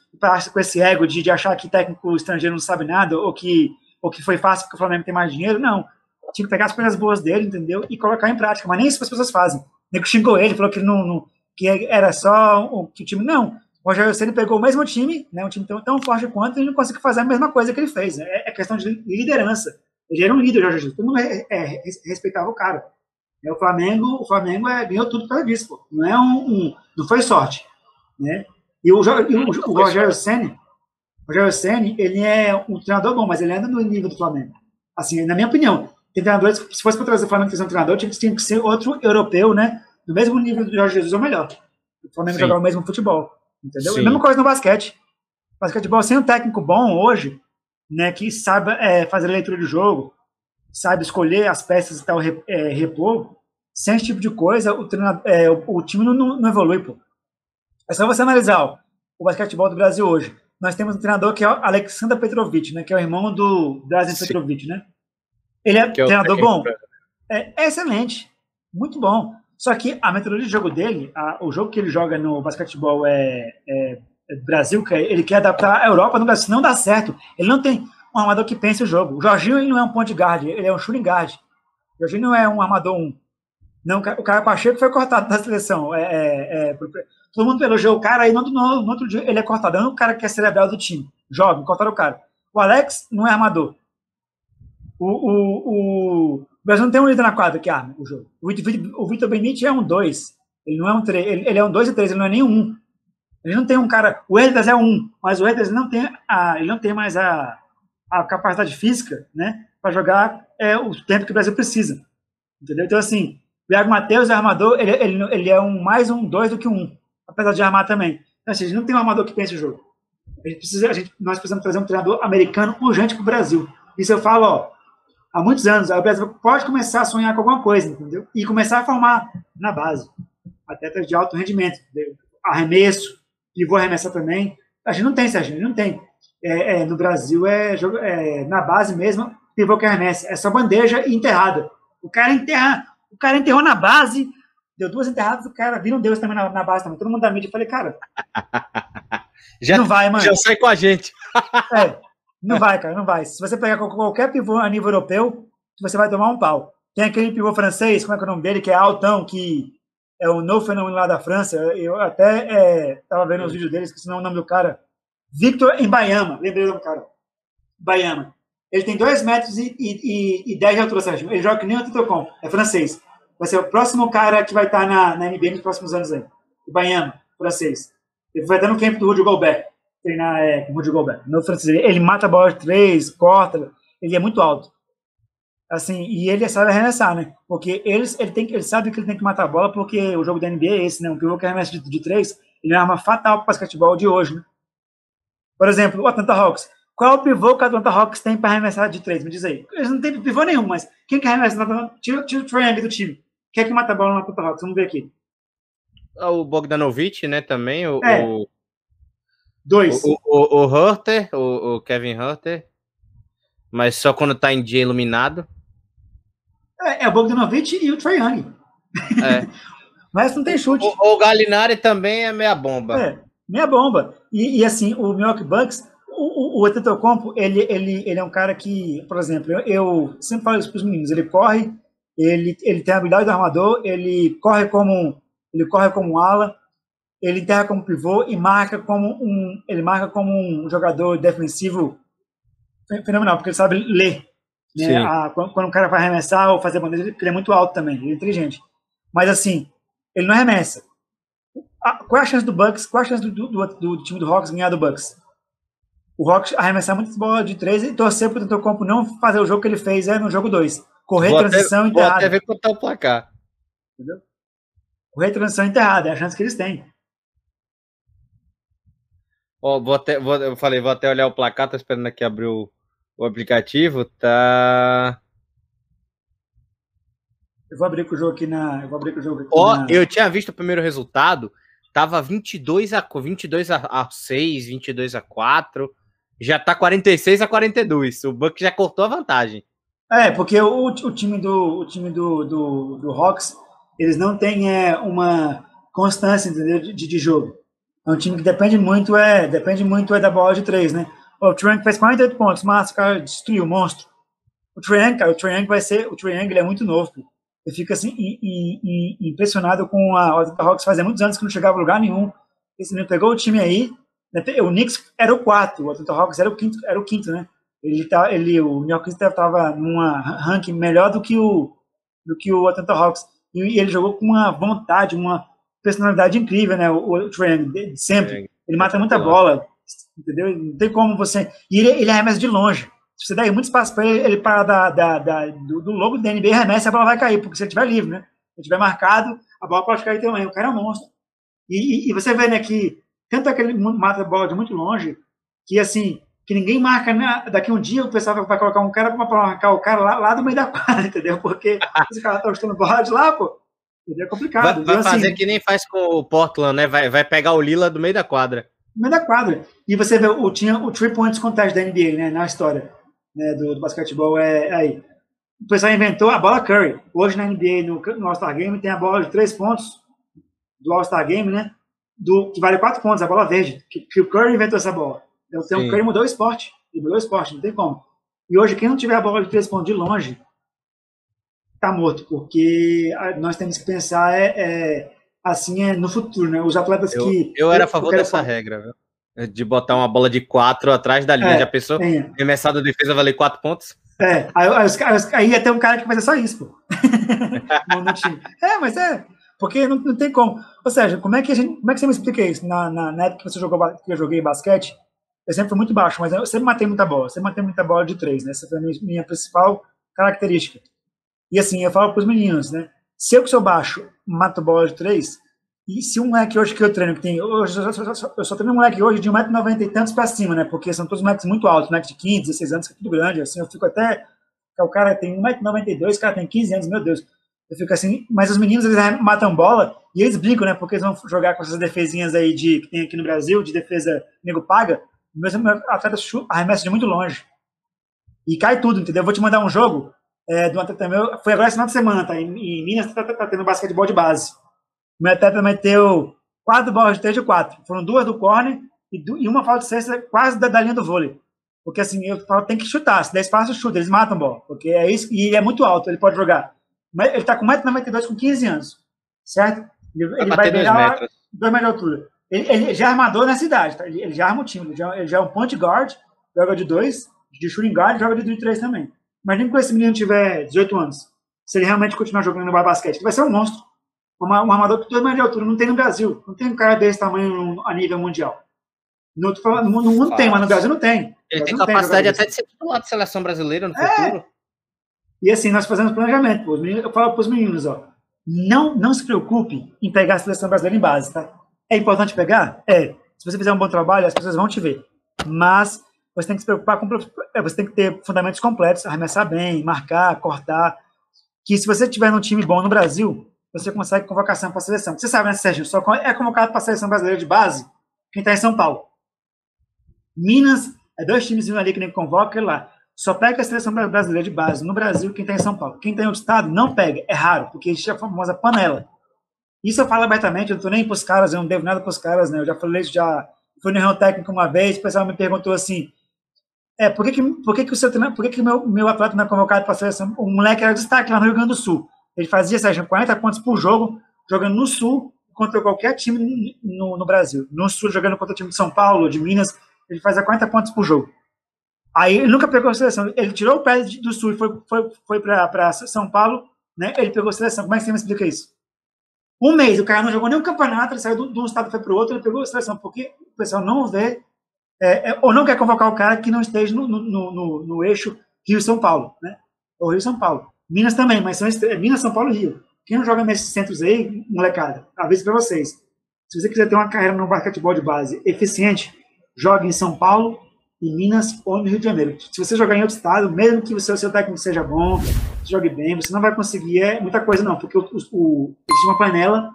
B: com esse ego de, de achar que técnico estrangeiro não sabe nada, ou que, ou que foi fácil porque o Flamengo tem mais dinheiro, não. Tinha que pegar as coisas boas dele, entendeu? E colocar em prática. Mas nem isso as pessoas fazem. O nego xingou ele, falou que, não, não, que era só o, que o time. Não. O Rogério Senna pegou o mesmo time, né, um time tão, tão forte quanto, e não conseguiu fazer a mesma coisa que ele fez. Né? É, é questão de liderança. Ele era um líder, Jorge Jesus. Todo mundo é, é, respeitava o cara. É, o Flamengo, o Flamengo é, ganhou tudo causa disso, pô. Não é um, um, não foi sorte, né? E o, e o, o Rogério o Rogério Ceni, ele é um treinador bom, mas ele anda no nível do Flamengo. Assim, na minha opinião, tem treinadores se fosse para trazer o Flamengo para ser um treinador, tinha que, tinha que ser outro europeu, né? Do mesmo nível do Jorge Jesus ou melhor. O Flamengo Sim. jogar o mesmo futebol, entendeu? Sim. A mesma coisa no basquete. Basquetebol sem um técnico bom hoje, né, que sabe é, fazer leitura de jogo, sabe escolher as peças e tal, é, repor, sem esse tipo de coisa, o, é, o, o time não, não, evolui, pô. É só você analisar ó, o basquetebol do Brasil hoje. Nós temos um treinador que é o Alexander Petrovic, né, que é o irmão do Brasil Petrovic, né? Ele é, que é treinador bom? É, é, excelente, muito bom. Só que a metodologia de jogo dele, a, o jogo que ele joga no basquetebol é, é Brasil, ele quer adaptar a Europa no Brasil, não dá certo. Ele não tem um armador que pense o jogo. O Jorginho não é um ponte guard, ele é um shooting guard. O Jorginho não é um armador um. Não, o cara Pacheco foi cortado da seleção. É, é, é, todo mundo elogiou o cara, aí no, no, no, outro dia ele é cortado. Não o cara que é cerebral do time. Jovem, cortaram o cara. O Alex não é armador. O, o, o, Brasil não tem um líder na quadra que arma o jogo. O, o Vitor Benite é um 2. Ele não é um 3, ele, ele é um 2 e 3, ele não é nem um ele não tem um cara. O Herders é um, mas o Herders não tem a, ele não tem mais a, a capacidade física, né, para jogar é, o tempo que o Brasil precisa. Entendeu? Então, assim, o Iago Matheus é armador, ele, ele, ele é um mais um dois do que um, apesar de armar também. Então, assim, a gente não tem um armador que pense o jogo. A gente precisa, a gente, nós precisamos trazer um treinador americano urgente para o Brasil. Isso eu falo, ó, há muitos anos. O Brasil pode começar a sonhar com alguma coisa, entendeu? E começar a formar na base atletas de alto rendimento, entendeu? arremesso, e vou arremessar também. A gente não tem, Sérgio, não tem. É, é, no Brasil é, é, na base mesmo, pivô que arremessa. É só bandeja e enterrada. O cara enterra, o cara enterrou na base, deu duas enterradas, o cara vira um Deus também na, na base também. Todo mundo da mídia, eu falei, cara.
C: já, não vai, mano. Já sai com a gente.
B: é, não vai, cara, não vai. Se você pegar qualquer pivô a nível europeu, você vai tomar um pau. Tem aquele pivô francês, como é que é o nome dele, que é altão, que é um novo fenômeno lá da França. Eu até é, vendo os vídeos deles, que senão o nome do cara. Victor Embayama, lembrei do cara. Bayama. Ele tem 2 metros e, e, e 10 de altura, Sérgio. Ele joga que nem o Titocom, é francês. Vai ser o próximo cara que vai estar tá na, na NBA nos próximos anos aí. O Bayama, francês. Ele vai estar no camp do Rudy Gobert, treinar é, com o Rudy Gobert. No francês. Ele mata a bola de três, corta, ele é muito alto. Assim, e ele sabe arremessar, né? Porque eles, ele, tem, ele sabe que ele tem que matar a bola, porque o jogo da NBA é esse, né? Um pivô que arremessa de, de três, ele é uma arma fatal para o basquetebol de hoje, né? Por exemplo, o Atlanta Hawks. Qual é o pivô que o Atlanta Hawks tem para arremessar de três? Me diz aí. Eles não têm pivô nenhum, mas quem que arremessa? Tira, tira o Trae do time. Quem é que mata a bola no Atlanta? Vamos ver aqui.
C: Ah, o Bogdanovich, né, também. O, é. o...
B: Dois.
C: O, o, o Hurter, o, o Kevin Hurter. Mas só quando tá em dia iluminado.
B: É, é o Bogdanovich e o Trae Young. É. Mas não tem chute.
C: O, o Galinari também é meia bomba.
B: É, meia bomba. E, e assim, o Milwaukee Bucks, o, o, o ele, ele, ele é um cara que, por exemplo, eu, eu sempre falo isso para os meninos, ele corre, ele, ele tem a habilidade do armador, ele corre como ele corre como ala, ele enterra como pivô e marca como um ele marca como um jogador defensivo fenomenal, porque ele sabe ler né? A, quando, quando, o cara vai arremessar ou fazer bandeja, ele é muito alto também, ele é inteligente. Mas assim, ele não arremessa. A, qual é a chance do Bucks? Qual é a chance do, do, do, do time do Hawks ganhar do Bucks? O Hawks arremessar muitas bolas de três e torcer para o Tentocompo não fazer o jogo que ele fez é, no jogo 2. Correr
C: vou
B: transição
C: até,
B: enterrada.
C: Vou até ver quanto tá o placar.
B: Entendeu? Correr transição enterrada, é a chance que eles têm.
C: Ó, vou até, vou, eu falei, vou até olhar o placar, tô esperando aqui abrir o, o aplicativo, tá...
B: Eu vou abrir com o jogo aqui na... Eu vou abrir com o jogo aqui
C: Ó,
B: na...
C: eu tinha visto o primeiro resultado, tava 22 a, 22 a, a 6, 22 a 4, já tá 46 a 42, o Buck já cortou a vantagem.
B: É, porque o, o time do o time do, do, do Hawks, eles não têm é, uma constância entendeu, de, de jogo. É um time que depende muito é depende muito é da bola de três, né? O Triangle fez 48 pontos, mas cara destruiu o monstro. O Triangle, cara, o Triangle vai ser o Triangle é muito novo. Eu fico assim impressionado com a Atlanta Hawks fazia muitos anos que não chegava a lugar nenhum. Esse menino pegou o time aí. Né? O Knicks era o quarto, o Atlanta Hawks era o quinto, era o quinto, né? Ele tá, ele, o Knicks estava numa ranking melhor do que o do que o Atlanta Hawks e ele jogou com uma vontade, uma personalidade incrível, né? O, o Trent, sempre. Ele mata muita bola, entendeu? Não tem como você. E ele, ele arremessa de longe. Se você der muito espaço para ele, ele para da, da, da, do, do logo da NBA, arremessa, a bola vai cair, porque se ele estiver livre, né? Se ele estiver marcado, a bola pode cair também. O cara é um monstro. E, e, e você vê, né, que tanto aquele mata a bola de muito longe, que assim, que ninguém marca, né? daqui um dia o pessoal vai colocar um cara para marcar o cara lá, lá do meio da quadra, entendeu? Porque esse cara tá chutando bola de lá, pô. É complicado.
C: Vai, vai então, fazer assim, que nem faz com o Portland, né? Vai, vai pegar o Lila do meio da quadra.
B: No meio da quadra. E você vê, o, tinha o three points contest da NBA, né? Na história né, do, do basquetebol. É, é, aí. O pessoal inventou a bola Curry. Hoje na NBA, no, no All-Star Game, tem a bola de três pontos do All-Star Game, né? Do, que vale quatro pontos, a bola verde. Que, que o Curry inventou essa bola. Então Sim. o Curry mudou o esporte. Ele mudou o esporte, não tem como. E hoje, quem não tiver a bola de três pontos de longe, tá morto, porque nós temos que pensar é, é assim é no futuro, né? Os atletas
C: eu,
B: que.
C: Eu era a favor dessa falar. regra, viu? De botar uma bola de quatro atrás da linha. É, Já pensou? É. Arremessar da defesa valer quatro pontos?
B: É, aí, aí, aí, aí ia ter um cara que fazer só isso, pô. É, mas é. Porque não, não tem como. Ou seja, como é que a gente. Como é que você me explica isso? Na, na, na época que você jogou que eu joguei basquete, eu sempre fui muito baixo, mas eu sempre matei muita bola. Sempre matei muita bola de três, né? Essa foi a minha, minha principal característica. E assim, eu falo para os meninos, né? Se eu que sou baixo mato bola de três, e se um moleque hoje que eu treino, que tem. Hoje, eu, só, eu só treino um moleque hoje de 1,90m e tantos para cima, né? Porque são todos moleques muito altos, moleque de 15, 16 anos, que é tudo grande. Assim, eu fico até. O cara tem 1,92m, o cara tem 15 anos, meu Deus. Eu fico assim, mas os meninos eles matam bola e eles brincam, né? Porque eles vão jogar com essas defesinhas aí de, que tem aqui no Brasil, de defesa nego paga. Meus atletas arremessam de muito longe. E cai tudo, entendeu? Eu vou te mandar um jogo é, de um atleta meu, foi agora esse final de semana, tá? Em, em Minas tá, tá, tá, tendo basquetebol de base. O meu atleta meteu quatro bolas de três de quatro. Foram duas do corner e, du, e uma falta de cesta quase da, da, linha do vôlei. Porque assim, eu falo, tem que chutar. Se der espaço, chuta. Eles matam a bola. Porque é isso. E ele é muito alto, ele pode jogar. Mas ele tá com 1,92m com 15 anos. Certo? Ele vai, ele vai virar 2 metros de altura. Ele, ele, já é armador nessa idade, tá? ele, ele, já arma o time. Ele já, ele já é um point guard, joga de dois, de shooting guard, joga de três também. Imagina que esse menino tiver 18 anos. Se ele realmente continuar jogando no basquete, ele vai ser um monstro. Um, um armador que todo mundo de altura. Não tem no Brasil. Não tem um cara desse tamanho a nível mundial. No, no, no mundo tem, mas no Brasil não tem.
C: Ele tem capacidade tem até de ser titular de seleção brasileira no é. futuro.
B: E assim, nós fazemos planejamento. Pô. Eu falo para os meninos, ó, não, não se preocupe em pegar a seleção brasileira em base, tá? É importante pegar? É. Se você fizer um bom trabalho, as pessoas vão te ver. Mas você tem que se preocupar com. É, você tem que ter fundamentos completos, arremessar bem, marcar, cortar. Que se você tiver num time bom no Brasil, você consegue convocação para a seleção. Você sabe, né, Sérgio? Só é convocado para a seleção brasileira de base quem está em São Paulo. Minas, é dois times ali que nem convoca lá. Só pega a seleção brasileira de base no Brasil quem está em São Paulo. Quem está em outro estado, não pega. É raro, porque existe a famosa panela. Isso eu falo abertamente, eu não estou nem para os caras, eu não devo nada para os caras, né? Eu já falei isso, já fui no reunião técnico uma vez, o pessoal me perguntou assim, é, por que, que, por que, que o seu por que, que meu, meu atleta não é convocado para seleção? O moleque era destaque lá no Rio Grande do Sul. Ele fazia, Sérgio, 40 pontos por jogo, jogando no Sul contra qualquer time no, no Brasil. No Sul, jogando contra o time de São Paulo, de Minas, ele fazia 40 pontos por jogo. Aí ele nunca pegou a seleção. Ele tirou o pé do Sul e foi, foi, foi para São Paulo, né? Ele pegou a seleção. Como é que você me explica isso? Um mês, o cara não jogou nenhum campeonato, ele saiu de um estado foi para o outro, ele pegou a seleção, porque o pessoal não vê é, é, ou não quer convocar o cara que não esteja no, no, no, no eixo Rio-São Paulo, né? Ou Rio-São Paulo. Minas também, mas são Minas, São Paulo e Rio. Quem não joga nesses centros aí, molecada, aviso para vocês. Se você quiser ter uma carreira no basquetebol de base eficiente, jogue em São Paulo, em Minas ou no Rio de Janeiro. Se você jogar em outro estado, mesmo que o seu, seu técnico seja bom, jogue bem, você não vai conseguir é, muita coisa não, porque o, o, existe uma panela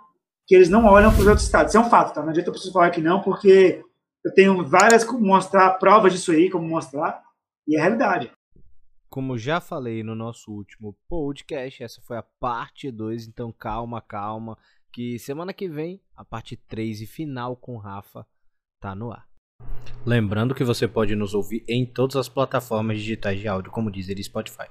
B: que eles não olham para os outros estados. Isso é um fato, tá? Não adianta eu preciso falar que não, porque eu tenho várias como mostrar provas disso aí, como mostrar, e é realidade.
C: Como já falei no nosso último podcast, essa foi a parte 2, então calma, calma, que semana que vem a parte 3 e final com Rafa tá no ar. Lembrando que você pode nos ouvir em todas as plataformas digitais de áudio, como dizer Spotify.